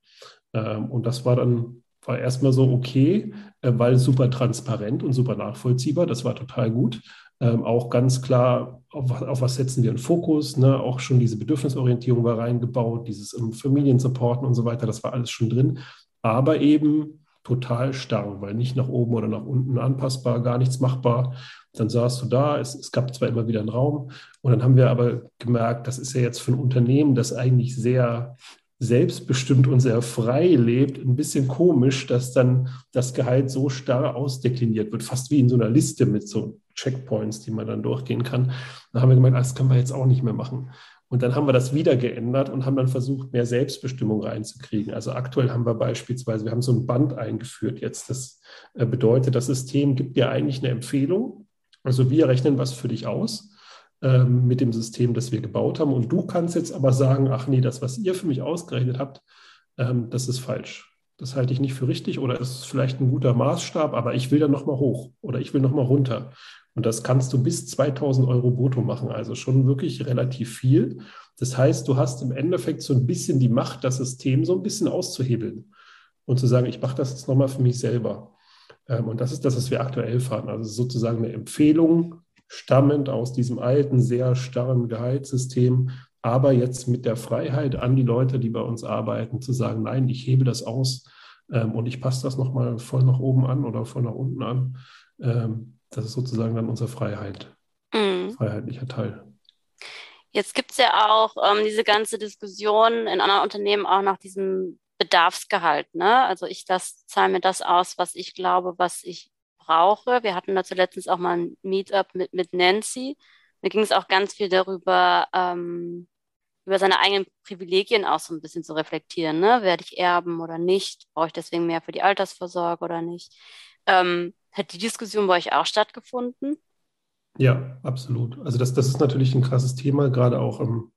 [SPEAKER 2] Ähm, und das war dann war erstmal so okay, äh, weil super transparent und super nachvollziehbar. Das war total gut. Ähm, auch ganz klar, auf, auf, was setzen wir einen Fokus. Ne? Auch schon diese Bedürfnisorientierung war reingebaut, dieses um, Familiensupporten und so weiter, das war alles schon drin. Aber eben total starr, weil nicht nach oben oder nach unten anpassbar, gar nichts machbar. Dann saßt du da, es, es gab zwar immer wieder einen Raum und dann haben wir aber gemerkt, das ist ja jetzt für ein Unternehmen, das eigentlich sehr selbstbestimmt und sehr frei lebt, ein bisschen komisch, dass dann das Gehalt so starr ausdekliniert wird, fast wie in so einer Liste mit so Checkpoints, die man dann durchgehen kann. Da haben wir gemeint, ah, das können wir jetzt auch nicht mehr machen. Und dann haben wir das wieder geändert und haben dann versucht, mehr Selbstbestimmung reinzukriegen. Also aktuell haben wir beispielsweise, wir haben so ein Band eingeführt jetzt. Das äh, bedeutet, das System gibt dir eigentlich eine Empfehlung. Also wir rechnen was für dich aus ähm, mit dem System, das wir gebaut haben. Und du kannst jetzt aber sagen, ach nee, das, was ihr für mich ausgerechnet habt, ähm, das ist falsch. Das halte ich nicht für richtig oder ist vielleicht ein guter Maßstab, aber ich will dann nochmal hoch oder ich will nochmal runter. Und das kannst du bis 2000 Euro brutto machen, also schon wirklich relativ viel. Das heißt, du hast im Endeffekt so ein bisschen die Macht, das System so ein bisschen auszuhebeln und zu sagen, ich mache das jetzt nochmal für mich selber. Ähm, und das ist das, was wir aktuell fahren. Also sozusagen eine Empfehlung stammend aus diesem alten, sehr starren Gehaltssystem, aber jetzt mit der Freiheit an die Leute, die bei uns arbeiten, zu sagen, nein, ich hebe das aus ähm, und ich passe das nochmal voll nach oben an oder voll nach unten an. Ähm, das ist sozusagen dann unsere Freiheit, mhm. freiheitlicher Teil.
[SPEAKER 1] Jetzt gibt es ja auch ähm, diese ganze Diskussion in anderen Unternehmen auch nach diesem Bedarfsgehalt. Ne? Also ich das zahle mir das aus, was ich glaube, was ich brauche. Wir hatten dazu letztens auch mal ein Meetup mit, mit Nancy. Da ging es auch ganz viel darüber, ähm, über seine eigenen Privilegien auch so ein bisschen zu reflektieren. Ne? Werde ich erben oder nicht? Brauche ich deswegen mehr für die Altersvorsorge oder nicht? Ähm, hat die Diskussion bei euch auch stattgefunden?
[SPEAKER 2] Ja, absolut. Also das, das ist natürlich ein krasses Thema, gerade auch im,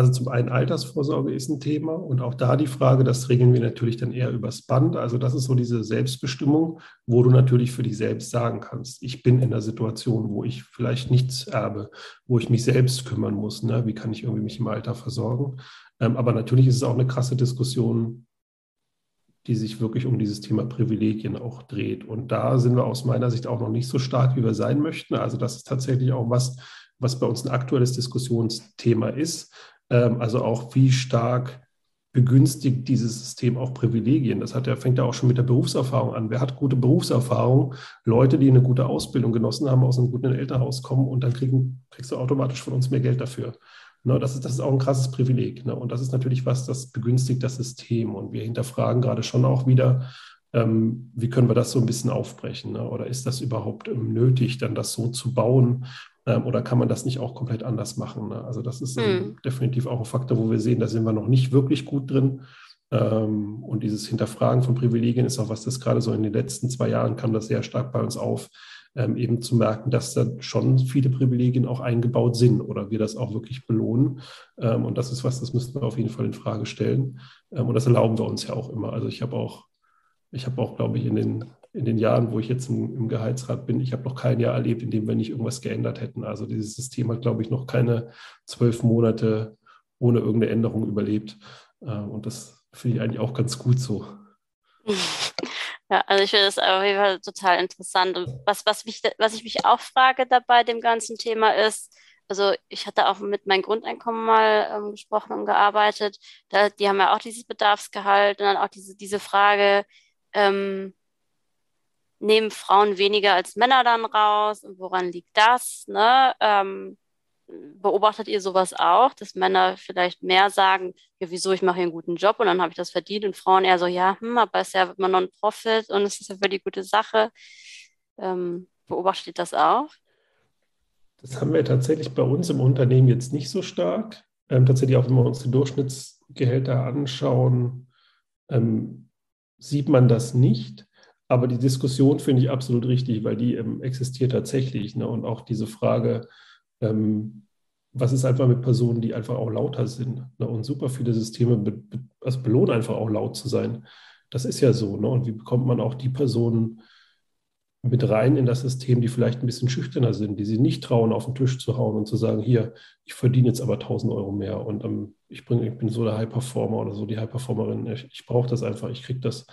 [SPEAKER 2] Also zum einen Altersvorsorge ist ein Thema und auch da die Frage, das regeln wir natürlich dann eher übers Band. Also das ist so diese Selbstbestimmung, wo du natürlich für dich selbst sagen kannst, ich bin in einer Situation, wo ich vielleicht nichts erbe, wo ich mich selbst kümmern muss. Ne? Wie kann ich irgendwie mich im Alter versorgen? Ähm, aber natürlich ist es auch eine krasse Diskussion, die sich wirklich um dieses Thema Privilegien auch dreht. Und da sind wir aus meiner Sicht auch noch nicht so stark, wie wir sein möchten. Also das ist tatsächlich auch was, was bei uns ein aktuelles Diskussionsthema ist. Ähm, also auch wie stark begünstigt dieses System auch Privilegien. Das hat fängt ja auch schon mit der Berufserfahrung an. Wer hat gute Berufserfahrung? Leute, die eine gute Ausbildung genossen haben, aus einem guten Elternhaus kommen und dann kriegen, kriegst du automatisch von uns mehr Geld dafür. Ne, das, ist, das ist auch ein krasses Privileg. Ne? Und das ist natürlich was, das begünstigt das System. Und wir hinterfragen gerade schon auch wieder, ähm, wie können wir das so ein bisschen aufbrechen? Ne? Oder ist das überhaupt ähm, nötig, dann das so zu bauen? Ähm, oder kann man das nicht auch komplett anders machen? Ne? Also das ist hm. definitiv auch ein Faktor, wo wir sehen, da sind wir noch nicht wirklich gut drin. Ähm, und dieses Hinterfragen von Privilegien ist auch was, das gerade so in den letzten zwei Jahren kam das sehr stark bei uns auf, ähm, eben zu merken, dass da schon viele Privilegien auch eingebaut sind oder wir das auch wirklich belohnen. Ähm, und das ist was, das müssten wir auf jeden Fall in Frage stellen. Ähm, und das erlauben wir uns ja auch immer. Also ich habe auch, ich habe auch, glaube ich, in den, in den Jahren, wo ich jetzt im, im Gehaltsrat bin, ich habe noch kein Jahr erlebt, in dem wir nicht irgendwas geändert hätten. Also dieses System hat, glaube ich, noch keine zwölf Monate ohne irgendeine Änderung überlebt. Und das finde ich eigentlich auch ganz gut so.
[SPEAKER 1] Ja, also ich finde das auf jeden Fall total interessant. Und was, was, mich, was ich mich auch frage dabei dem ganzen Thema ist, also ich hatte auch mit meinem Grundeinkommen mal ähm, gesprochen und gearbeitet. Da, die haben ja auch dieses Bedarfsgehalt und dann auch diese, diese Frage, ähm, nehmen Frauen weniger als Männer dann raus und woran liegt das? Ne? Ähm, beobachtet ihr sowas auch, dass Männer vielleicht mehr sagen, ja, wieso, ich mache hier einen guten Job und dann habe ich das verdient und Frauen eher so, ja, hm, aber es ist ja immer Non-Profit und es ist ja für die gute Sache. Ähm, beobachtet ihr das auch?
[SPEAKER 2] Das haben wir tatsächlich bei uns im Unternehmen jetzt nicht so stark. Ähm, tatsächlich auch, wenn wir uns die Durchschnittsgehälter anschauen, ähm, sieht man das nicht. Aber die Diskussion finde ich absolut richtig, weil die ähm, existiert tatsächlich. Ne? Und auch diese Frage, ähm, was ist einfach mit Personen, die einfach auch lauter sind? Ne? Und super viele Systeme be be also belohnen einfach auch laut zu sein. Das ist ja so. Ne? Und wie bekommt man auch die Personen mit rein in das System, die vielleicht ein bisschen schüchterner sind, die sich nicht trauen, auf den Tisch zu hauen und zu sagen, hier, ich verdiene jetzt aber 1000 Euro mehr und ähm, ich, bring, ich bin so der High-Performer oder so die High-Performerin, ich, ich brauche das einfach, ich kriege das.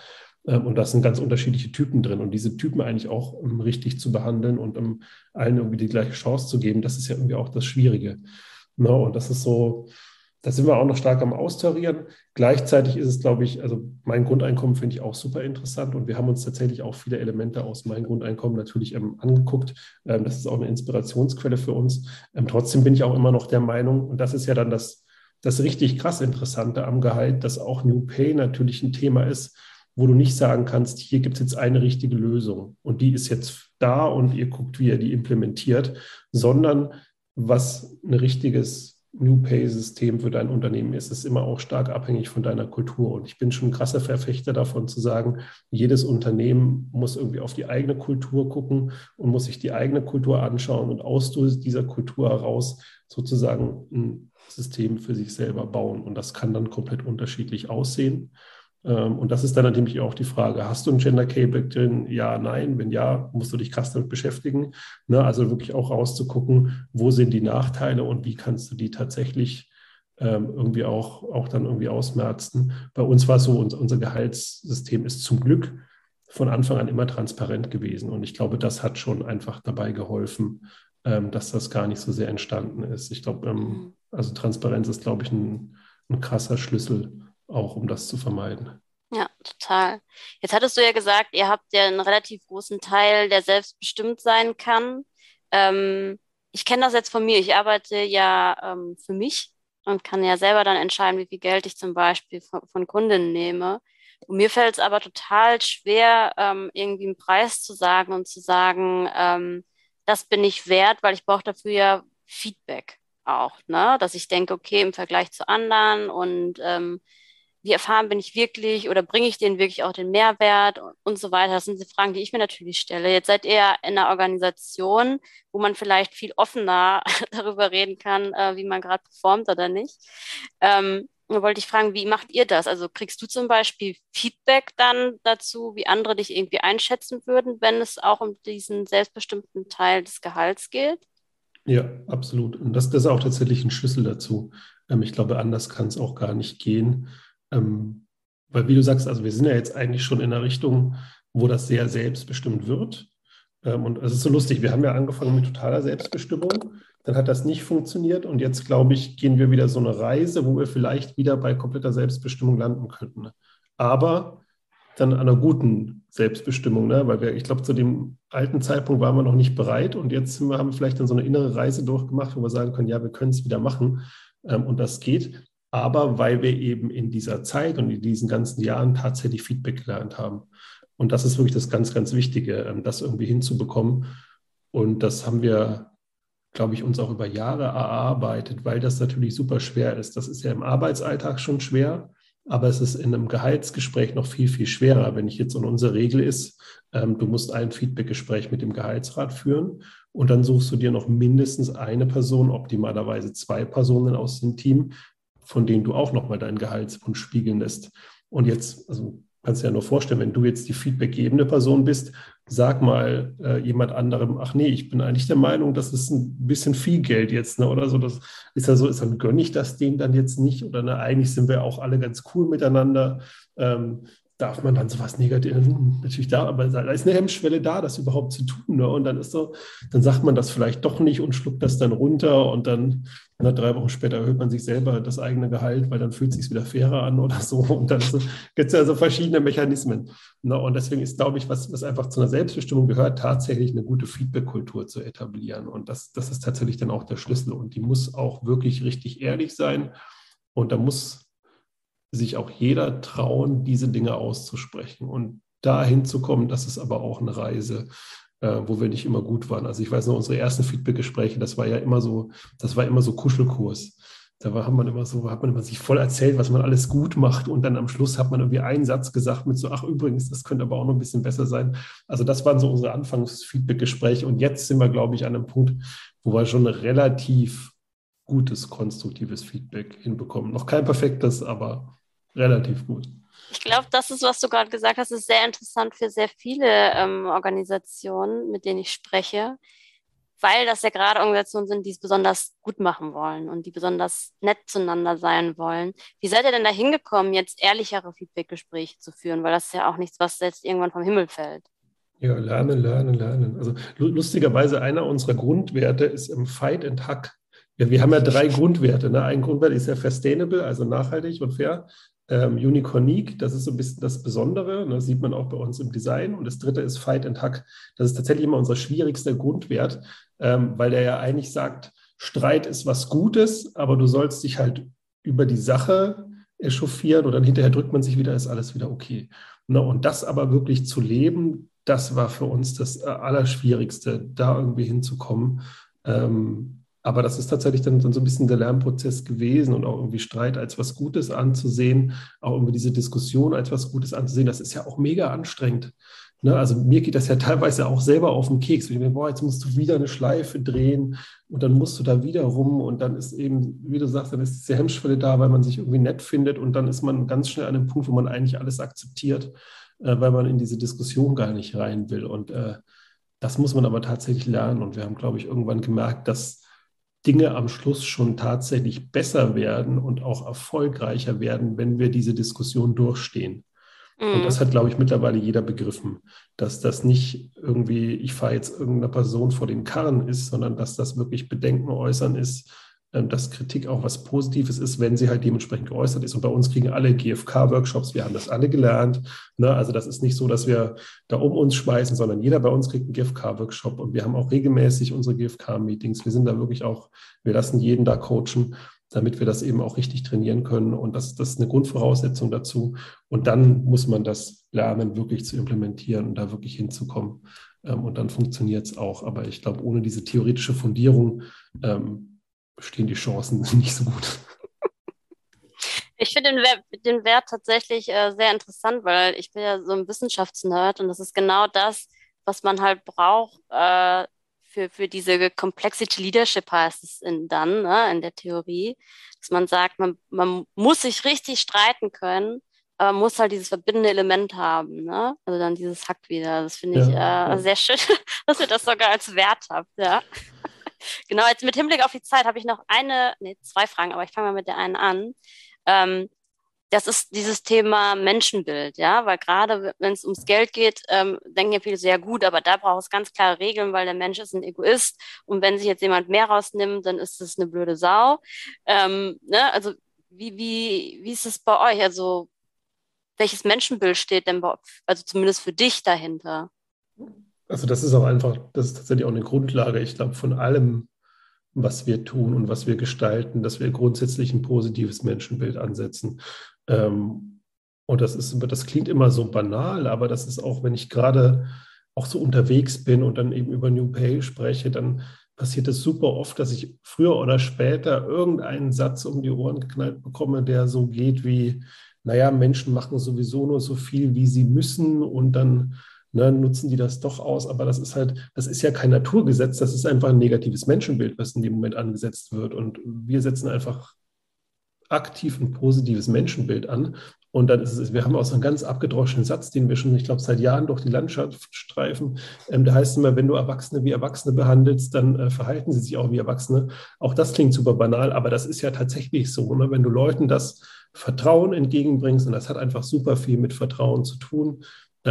[SPEAKER 2] Ähm, und da sind ganz unterschiedliche Typen drin. Und diese Typen eigentlich auch um, richtig zu behandeln und um allen irgendwie die gleiche Chance zu geben, das ist ja irgendwie auch das Schwierige. No, ne? und das ist so, da sind wir auch noch stark am Austarieren. Gleichzeitig ist es, glaube ich, also mein Grundeinkommen finde ich auch super interessant und wir haben uns tatsächlich auch viele Elemente aus meinem Grundeinkommen natürlich ähm, angeguckt. Ähm, das ist auch eine Inspirationsquelle für uns. Ähm, trotzdem bin ich auch immer noch der Meinung, und das ist ja dann das, das richtig krass Interessante am Gehalt, dass auch New Pay natürlich ein Thema ist, wo du nicht sagen kannst, hier gibt es jetzt eine richtige Lösung und die ist jetzt da und ihr guckt, wie ihr die implementiert, sondern was ein richtiges New Pay-System für dein Unternehmen ist, ist immer auch stark abhängig von deiner Kultur. Und ich bin schon ein krasser Verfechter davon zu sagen, jedes Unternehmen muss irgendwie auf die eigene Kultur gucken und muss sich die eigene Kultur anschauen und aus dieser Kultur heraus sozusagen ein System für sich selber bauen. Und das kann dann komplett unterschiedlich aussehen. Ähm, und das ist dann natürlich auch die Frage, hast du ein Gender Cable drin? Ja, nein. Wenn ja, musst du dich krass damit beschäftigen. Ne? Also wirklich auch rauszugucken, wo sind die Nachteile und wie kannst du die tatsächlich ähm, irgendwie auch, auch dann irgendwie ausmerzen. Bei uns war es so, unser Gehaltssystem ist zum Glück von Anfang an immer transparent gewesen. Und ich glaube, das hat schon einfach dabei geholfen, ähm, dass das gar nicht so sehr entstanden ist. Ich glaube, mhm. also Transparenz ist, glaube ich, ein, ein krasser Schlüssel auch um das zu vermeiden.
[SPEAKER 1] Ja, total. Jetzt hattest du ja gesagt, ihr habt ja einen relativ großen Teil, der selbstbestimmt sein kann. Ähm, ich kenne das jetzt von mir. Ich arbeite ja ähm, für mich und kann ja selber dann entscheiden, wie viel Geld ich zum Beispiel von, von Kundinnen nehme. Und mir fällt es aber total schwer, ähm, irgendwie einen Preis zu sagen und zu sagen, ähm, das bin ich wert, weil ich brauche dafür ja Feedback auch, ne? Dass ich denke, okay, im Vergleich zu anderen und ähm, wie erfahren bin ich wirklich oder bringe ich denen wirklich auch den Mehrwert und, und so weiter. Das sind die Fragen, die ich mir natürlich stelle. Jetzt seid ihr in einer Organisation, wo man vielleicht viel offener darüber reden kann, äh, wie man gerade performt oder nicht. Ähm, da wollte ich fragen, wie macht ihr das? Also kriegst du zum Beispiel Feedback dann dazu, wie andere dich irgendwie einschätzen würden, wenn es auch um diesen selbstbestimmten Teil des Gehalts geht?
[SPEAKER 2] Ja, absolut. Und das, das ist auch tatsächlich ein Schlüssel dazu. Ähm, ich glaube, anders kann es auch gar nicht gehen. Ähm, weil, wie du sagst, also wir sind ja jetzt eigentlich schon in einer Richtung, wo das sehr selbstbestimmt wird. Ähm, und es ist so lustig, wir haben ja angefangen mit totaler Selbstbestimmung dann hat das nicht funktioniert. Und jetzt, glaube ich, gehen wir wieder so eine Reise, wo wir vielleicht wieder bei kompletter Selbstbestimmung landen könnten. Aber dann an einer guten Selbstbestimmung, ne? weil wir, ich glaube, zu dem alten Zeitpunkt waren wir noch nicht bereit und jetzt haben wir vielleicht dann so eine innere Reise durchgemacht, wo wir sagen können, ja, wir können es wieder machen ähm, und das geht. Aber weil wir eben in dieser Zeit und in diesen ganzen Jahren tatsächlich Feedback gelernt haben. Und das ist wirklich das ganz, ganz Wichtige, ähm, das irgendwie hinzubekommen. Und das haben wir glaube ich, uns auch über Jahre erarbeitet, weil das natürlich super schwer ist. Das ist ja im Arbeitsalltag schon schwer, aber es ist in einem Gehaltsgespräch noch viel, viel schwerer. Wenn ich jetzt und unsere Regel ist, ähm, du musst ein Feedbackgespräch mit dem Gehaltsrat führen und dann suchst du dir noch mindestens eine Person, optimalerweise zwei Personen aus dem Team, von denen du auch nochmal deinen Gehaltswunsch spiegeln lässt. Und jetzt, also kannst du ja nur vorstellen, wenn du jetzt die feedbackgebende Person bist, sag mal äh, jemand anderem, ach nee, ich bin eigentlich der Meinung, das ist ein bisschen viel Geld jetzt, ne? Oder so. Das ist ja so, ist dann gönne ich das dem dann jetzt nicht. Oder ne, eigentlich sind wir auch alle ganz cool miteinander. Ähm, darf man dann sowas Negatives, natürlich da, aber da ist eine Hemmschwelle da, das überhaupt zu tun. Ne? Und dann ist so, dann sagt man das vielleicht doch nicht und schluckt das dann runter und dann na, drei Wochen später erhöht man sich selber das eigene Gehalt, weil dann fühlt es sich wieder fairer an oder so. Und dann so, gibt es ja so verschiedene Mechanismen. Ne? Und deswegen ist, glaube ich, was, was einfach zu einer Selbstbestimmung gehört, tatsächlich eine gute Feedback-Kultur zu etablieren. Und das, das ist tatsächlich dann auch der Schlüssel. Und die muss auch wirklich richtig ehrlich sein. Und da muss sich auch jeder trauen, diese Dinge auszusprechen. Und dahin zu kommen, das ist aber auch eine Reise, äh, wo wir nicht immer gut waren. Also ich weiß noch, unsere ersten Feedback-Gespräche, das war ja immer so, das war immer so Kuschelkurs. Da war, hat man immer so, hat man immer sich voll erzählt, was man alles gut macht. Und dann am Schluss hat man irgendwie einen Satz gesagt mit so, ach übrigens, das könnte aber auch noch ein bisschen besser sein. Also das waren so unsere Anfangs-Feedback-Gespräche. Und jetzt sind wir, glaube ich, an einem Punkt, wo wir schon relativ gutes, konstruktives Feedback hinbekommen. Noch kein perfektes, aber relativ gut.
[SPEAKER 1] Ich glaube, das ist, was du gerade gesagt hast, ist sehr interessant für sehr viele ähm, Organisationen, mit denen ich spreche, weil das ja gerade Organisationen sind, die es besonders gut machen wollen und die besonders nett zueinander sein wollen. Wie seid ihr denn da hingekommen, jetzt ehrlichere Feedback-Gespräche zu führen? Weil das ist ja auch nichts, was jetzt irgendwann vom Himmel fällt.
[SPEAKER 2] Ja, lernen, lernen, lernen. Also lustigerweise einer unserer Grundwerte ist im Fight and Hack. Ja, wir haben ja drei Grundwerte. Ne? Ein Grundwert ist ja sustainable, also nachhaltig und fair ähm, Unicornique, das ist so ein bisschen das Besondere, ne, das sieht man auch bei uns im Design. Und das dritte ist Fight and Hack. Das ist tatsächlich immer unser schwierigster Grundwert, ähm, weil der ja eigentlich sagt, Streit ist was Gutes, aber du sollst dich halt über die Sache echauffieren und dann hinterher drückt man sich wieder, ist alles wieder okay. Ne, und das aber wirklich zu leben, das war für uns das äh, Allerschwierigste, da irgendwie hinzukommen. Ähm, aber das ist tatsächlich dann, dann so ein bisschen der Lernprozess gewesen und auch irgendwie Streit als was Gutes anzusehen, auch irgendwie diese Diskussion als was Gutes anzusehen. Das ist ja auch mega anstrengend. Ne? Also mir geht das ja teilweise auch selber auf den Keks. Ich mir, boah, jetzt musst du wieder eine Schleife drehen und dann musst du da wieder rum und dann ist eben, wie du sagst, dann ist diese Hemmschwelle da, weil man sich irgendwie nett findet und dann ist man ganz schnell an dem Punkt, wo man eigentlich alles akzeptiert, äh, weil man in diese Diskussion gar nicht rein will. Und äh, das muss man aber tatsächlich lernen. Und wir haben, glaube ich, irgendwann gemerkt, dass Dinge am Schluss schon tatsächlich besser werden und auch erfolgreicher werden, wenn wir diese Diskussion durchstehen. Mhm. Und das hat, glaube ich, mittlerweile jeder begriffen, dass das nicht irgendwie, ich fahre jetzt irgendeiner Person vor den Karren ist, sondern dass das wirklich Bedenken äußern ist, dass Kritik auch was Positives ist, wenn sie halt dementsprechend geäußert ist. Und bei uns kriegen alle GFK-Workshops, wir haben das alle gelernt. Ne? Also das ist nicht so, dass wir da um uns schmeißen, sondern jeder bei uns kriegt einen GFK-Workshop und wir haben auch regelmäßig unsere GFK-Meetings. Wir sind da wirklich auch, wir lassen jeden da coachen, damit wir das eben auch richtig trainieren können. Und das, das ist eine Grundvoraussetzung dazu. Und dann muss man das lernen, wirklich zu implementieren und da wirklich hinzukommen. Ähm, und dann funktioniert es auch. Aber ich glaube, ohne diese theoretische Fundierung ähm, stehen die Chancen nicht so gut.
[SPEAKER 1] Ich finde den, Wert, den Wert tatsächlich äh, sehr interessant, weil ich bin ja so ein Wissenschaftsnerd und das ist genau das, was man halt braucht äh, für, für diese Complexity Leadership heißt es in, dann ne, in der Theorie, dass man sagt, man, man muss sich richtig streiten können, aber muss halt dieses verbindende Element haben. Ne? Also dann dieses Hack wieder. Das finde ich ja, äh, ja. sehr schön, dass ihr das sogar als Wert habt. Ja. Genau, jetzt mit Hinblick auf die Zeit habe ich noch eine, nee, zwei Fragen, aber ich fange mal mit der einen an. Ähm, das ist dieses Thema Menschenbild, ja, weil gerade wenn es ums Geld geht, ähm, denken ja viele sehr gut, aber da braucht es ganz klare Regeln, weil der Mensch ist ein Egoist und wenn sich jetzt jemand mehr rausnimmt, dann ist es eine blöde Sau. Ähm, ne? Also wie, wie, wie ist es bei euch? Also welches Menschenbild steht denn bei, also zumindest für dich dahinter?
[SPEAKER 2] Also das ist auch einfach, das ist tatsächlich auch eine Grundlage, ich glaube, von allem, was wir tun und was wir gestalten, dass wir grundsätzlich ein positives Menschenbild ansetzen. Ähm, und das ist, das klingt immer so banal, aber das ist auch, wenn ich gerade auch so unterwegs bin und dann eben über New Pay spreche, dann passiert es super oft, dass ich früher oder später irgendeinen Satz um die Ohren geknallt bekomme, der so geht wie, naja, Menschen machen sowieso nur so viel, wie sie müssen und dann ne, nutzen die das doch aus. Aber das ist halt, das ist ja kein Naturgesetz, das ist einfach ein negatives Menschenbild, was in dem Moment angesetzt wird. Und wir setzen einfach aktiv ein positives Menschenbild an. Und dann ist es, wir haben auch so einen ganz abgedroschenen Satz, den wir schon, ich glaube, seit Jahren durch die Landschaft streifen. Ähm, da heißt es immer, wenn du Erwachsene wie Erwachsene behandelst, dann äh, verhalten sie sich auch wie Erwachsene. Auch das klingt super banal, aber das ist ja tatsächlich so. Ne? Wenn du Leuten das Vertrauen entgegenbringst, und das hat einfach super viel mit Vertrauen zu tun,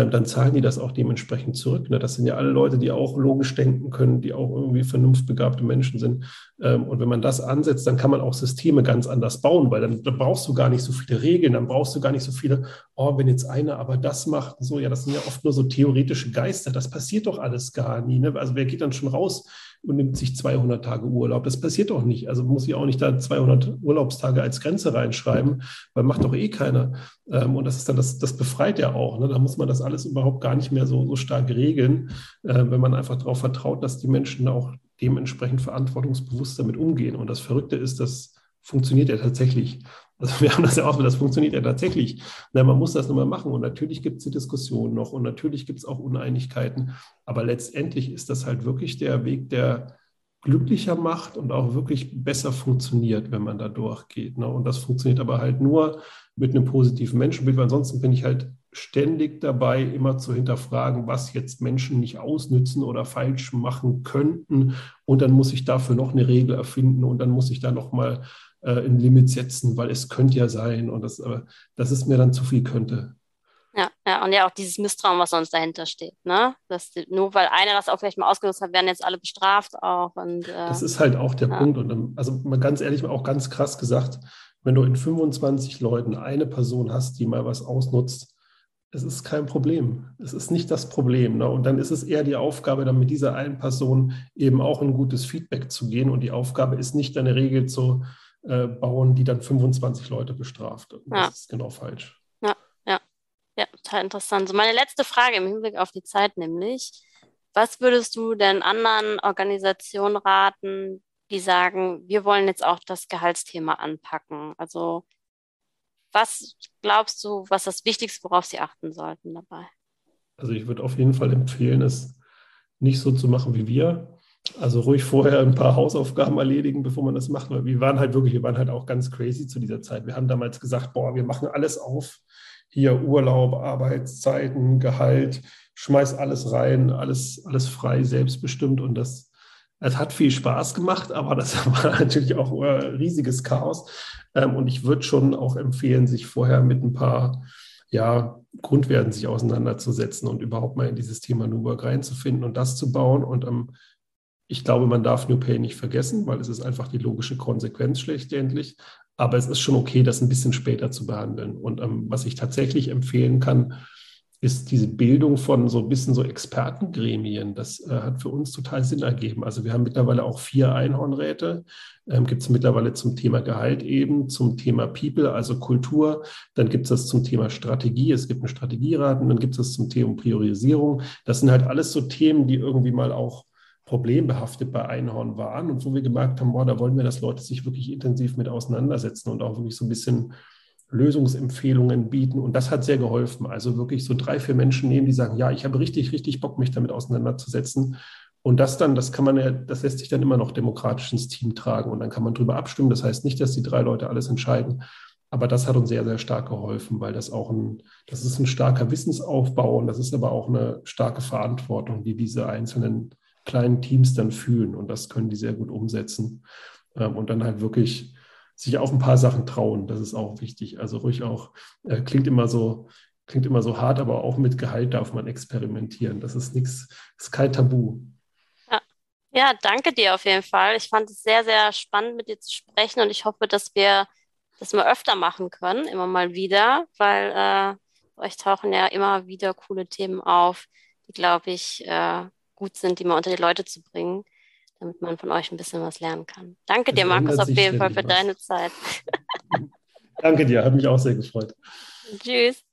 [SPEAKER 2] dann zahlen die das auch dementsprechend zurück. Ne? Das sind ja alle Leute, die auch logisch denken können, die auch irgendwie vernunftbegabte Menschen sind. Ähm, und wenn man das ansetzt, dann kann man auch Systeme ganz anders bauen, weil dann, dann brauchst du gar nicht so viele Regeln, dann brauchst du gar nicht so viele, oh, wenn jetzt einer aber das macht, so, ja, das sind ja oft nur so theoretische Geister. Das passiert doch alles gar nie. Ne? Also wer geht dann schon raus und nimmt sich 200 Tage Urlaub. Das passiert doch nicht. Also muss ich auch nicht da 200 Urlaubstage als Grenze reinschreiben, weil macht doch eh keiner. Ähm, und das ist dann, das, das befreit ja auch. Ne? Da muss man das alles überhaupt gar nicht mehr so, so stark regeln, äh, wenn man einfach darauf vertraut, dass die Menschen auch dementsprechend verantwortungsbewusst damit umgehen. Und das Verrückte ist, das funktioniert ja tatsächlich. Also wir haben das ja auch, das funktioniert ja tatsächlich. Na, man muss das nochmal machen und natürlich gibt es die Diskussion noch und natürlich gibt es auch Uneinigkeiten. Aber letztendlich ist das halt wirklich der Weg, der glücklicher macht und auch wirklich besser funktioniert, wenn man da durchgeht. Ne? Und das funktioniert aber halt nur mit einem positiven Menschenbild, weil ansonsten bin ich halt ständig dabei, immer zu hinterfragen, was jetzt Menschen nicht ausnützen oder falsch machen könnten. Und dann muss ich dafür noch eine Regel erfinden und dann muss ich da nochmal äh, ein Limit setzen, weil es könnte ja sein. Und das, aber das ist mir dann zu viel könnte.
[SPEAKER 1] Ja, ja, und ja auch dieses Misstrauen, was sonst dahinter steht, ne? Dass nur weil einer das auch vielleicht mal ausgenutzt hat, werden jetzt alle bestraft auch. Und,
[SPEAKER 2] äh, das ist halt auch der ja. Punkt. Und also mal ganz ehrlich, auch ganz krass gesagt, wenn du in 25 Leuten eine Person hast, die mal was ausnutzt, es ist kein Problem. Es ist nicht das Problem. Ne? Und dann ist es eher die Aufgabe, dann mit dieser einen Person eben auch ein gutes Feedback zu gehen. Und die Aufgabe ist nicht eine Regel zu äh, bauen, die dann 25 Leute bestraft. Das ja. ist genau falsch.
[SPEAKER 1] Ja, ja, ja, total interessant. So meine letzte Frage im Hinblick auf die Zeit nämlich. Was würdest du denn anderen Organisationen raten, die sagen, wir wollen jetzt auch das Gehaltsthema anpacken? Also was glaubst du, was das Wichtigste, worauf sie achten sollten dabei?
[SPEAKER 2] Also ich würde auf jeden Fall empfehlen, es nicht so zu machen wie wir. Also ruhig vorher ein paar Hausaufgaben erledigen, bevor man das macht. Weil wir waren halt wirklich, wir waren halt auch ganz crazy zu dieser Zeit. Wir haben damals gesagt, boah, wir machen alles auf. Hier Urlaub, Arbeitszeiten, Gehalt, schmeiß alles rein, alles, alles frei, selbstbestimmt. Und das, es hat viel Spaß gemacht, aber das war natürlich auch riesiges Chaos. Ähm, und ich würde schon auch empfehlen, sich vorher mit ein paar ja, Grundwerten sich auseinanderzusetzen und überhaupt mal in dieses Thema New Work reinzufinden und das zu bauen. Und ähm, ich glaube, man darf New Pay nicht vergessen, weil es ist einfach die logische Konsequenz schlechtendlich. Aber es ist schon okay, das ein bisschen später zu behandeln. Und ähm, was ich tatsächlich empfehlen kann, ist diese Bildung von so ein bisschen so Expertengremien. Das äh, hat für uns total Sinn ergeben. Also wir haben mittlerweile auch vier Einhornräte. Ähm, gibt es mittlerweile zum Thema Gehalt eben, zum Thema People, also Kultur. Dann gibt es das zum Thema Strategie. Es gibt einen Strategierat und dann gibt es das zum Thema Priorisierung. Das sind halt alles so Themen, die irgendwie mal auch problembehaftet bei Einhorn waren und wo wir gemerkt haben, boah, da wollen wir, dass Leute sich wirklich intensiv mit auseinandersetzen und auch wirklich so ein bisschen Lösungsempfehlungen bieten. Und das hat sehr geholfen. Also wirklich so drei, vier Menschen nehmen, die sagen, ja, ich habe richtig, richtig Bock, mich damit auseinanderzusetzen. Und das dann, das kann man ja, das lässt sich dann immer noch demokratisch ins Team tragen und dann kann man drüber abstimmen. Das heißt nicht, dass die drei Leute alles entscheiden, aber das hat uns sehr, sehr stark geholfen, weil das auch ein, das ist ein starker Wissensaufbau und das ist aber auch eine starke Verantwortung, die diese einzelnen kleinen Teams dann fühlen und das können die sehr gut umsetzen ähm, und dann halt wirklich sich auch ein paar Sachen trauen. Das ist auch wichtig. Also ruhig auch, äh, klingt immer so, klingt immer so hart, aber auch mit Gehalt darf man experimentieren. Das ist nichts, ist kein Tabu.
[SPEAKER 1] Ja, danke dir auf jeden Fall. Ich fand es sehr, sehr spannend, mit dir zu sprechen und ich hoffe, dass wir das mal öfter machen können, immer mal wieder, weil äh, euch tauchen ja immer wieder coole Themen auf, die, glaube ich, äh, gut sind, die mal unter die Leute zu bringen, damit man von euch ein bisschen was lernen kann. Danke das dir, Markus, auf jeden Fall für was. deine Zeit.
[SPEAKER 2] Danke dir, hat mich auch sehr gefreut.
[SPEAKER 1] Tschüss.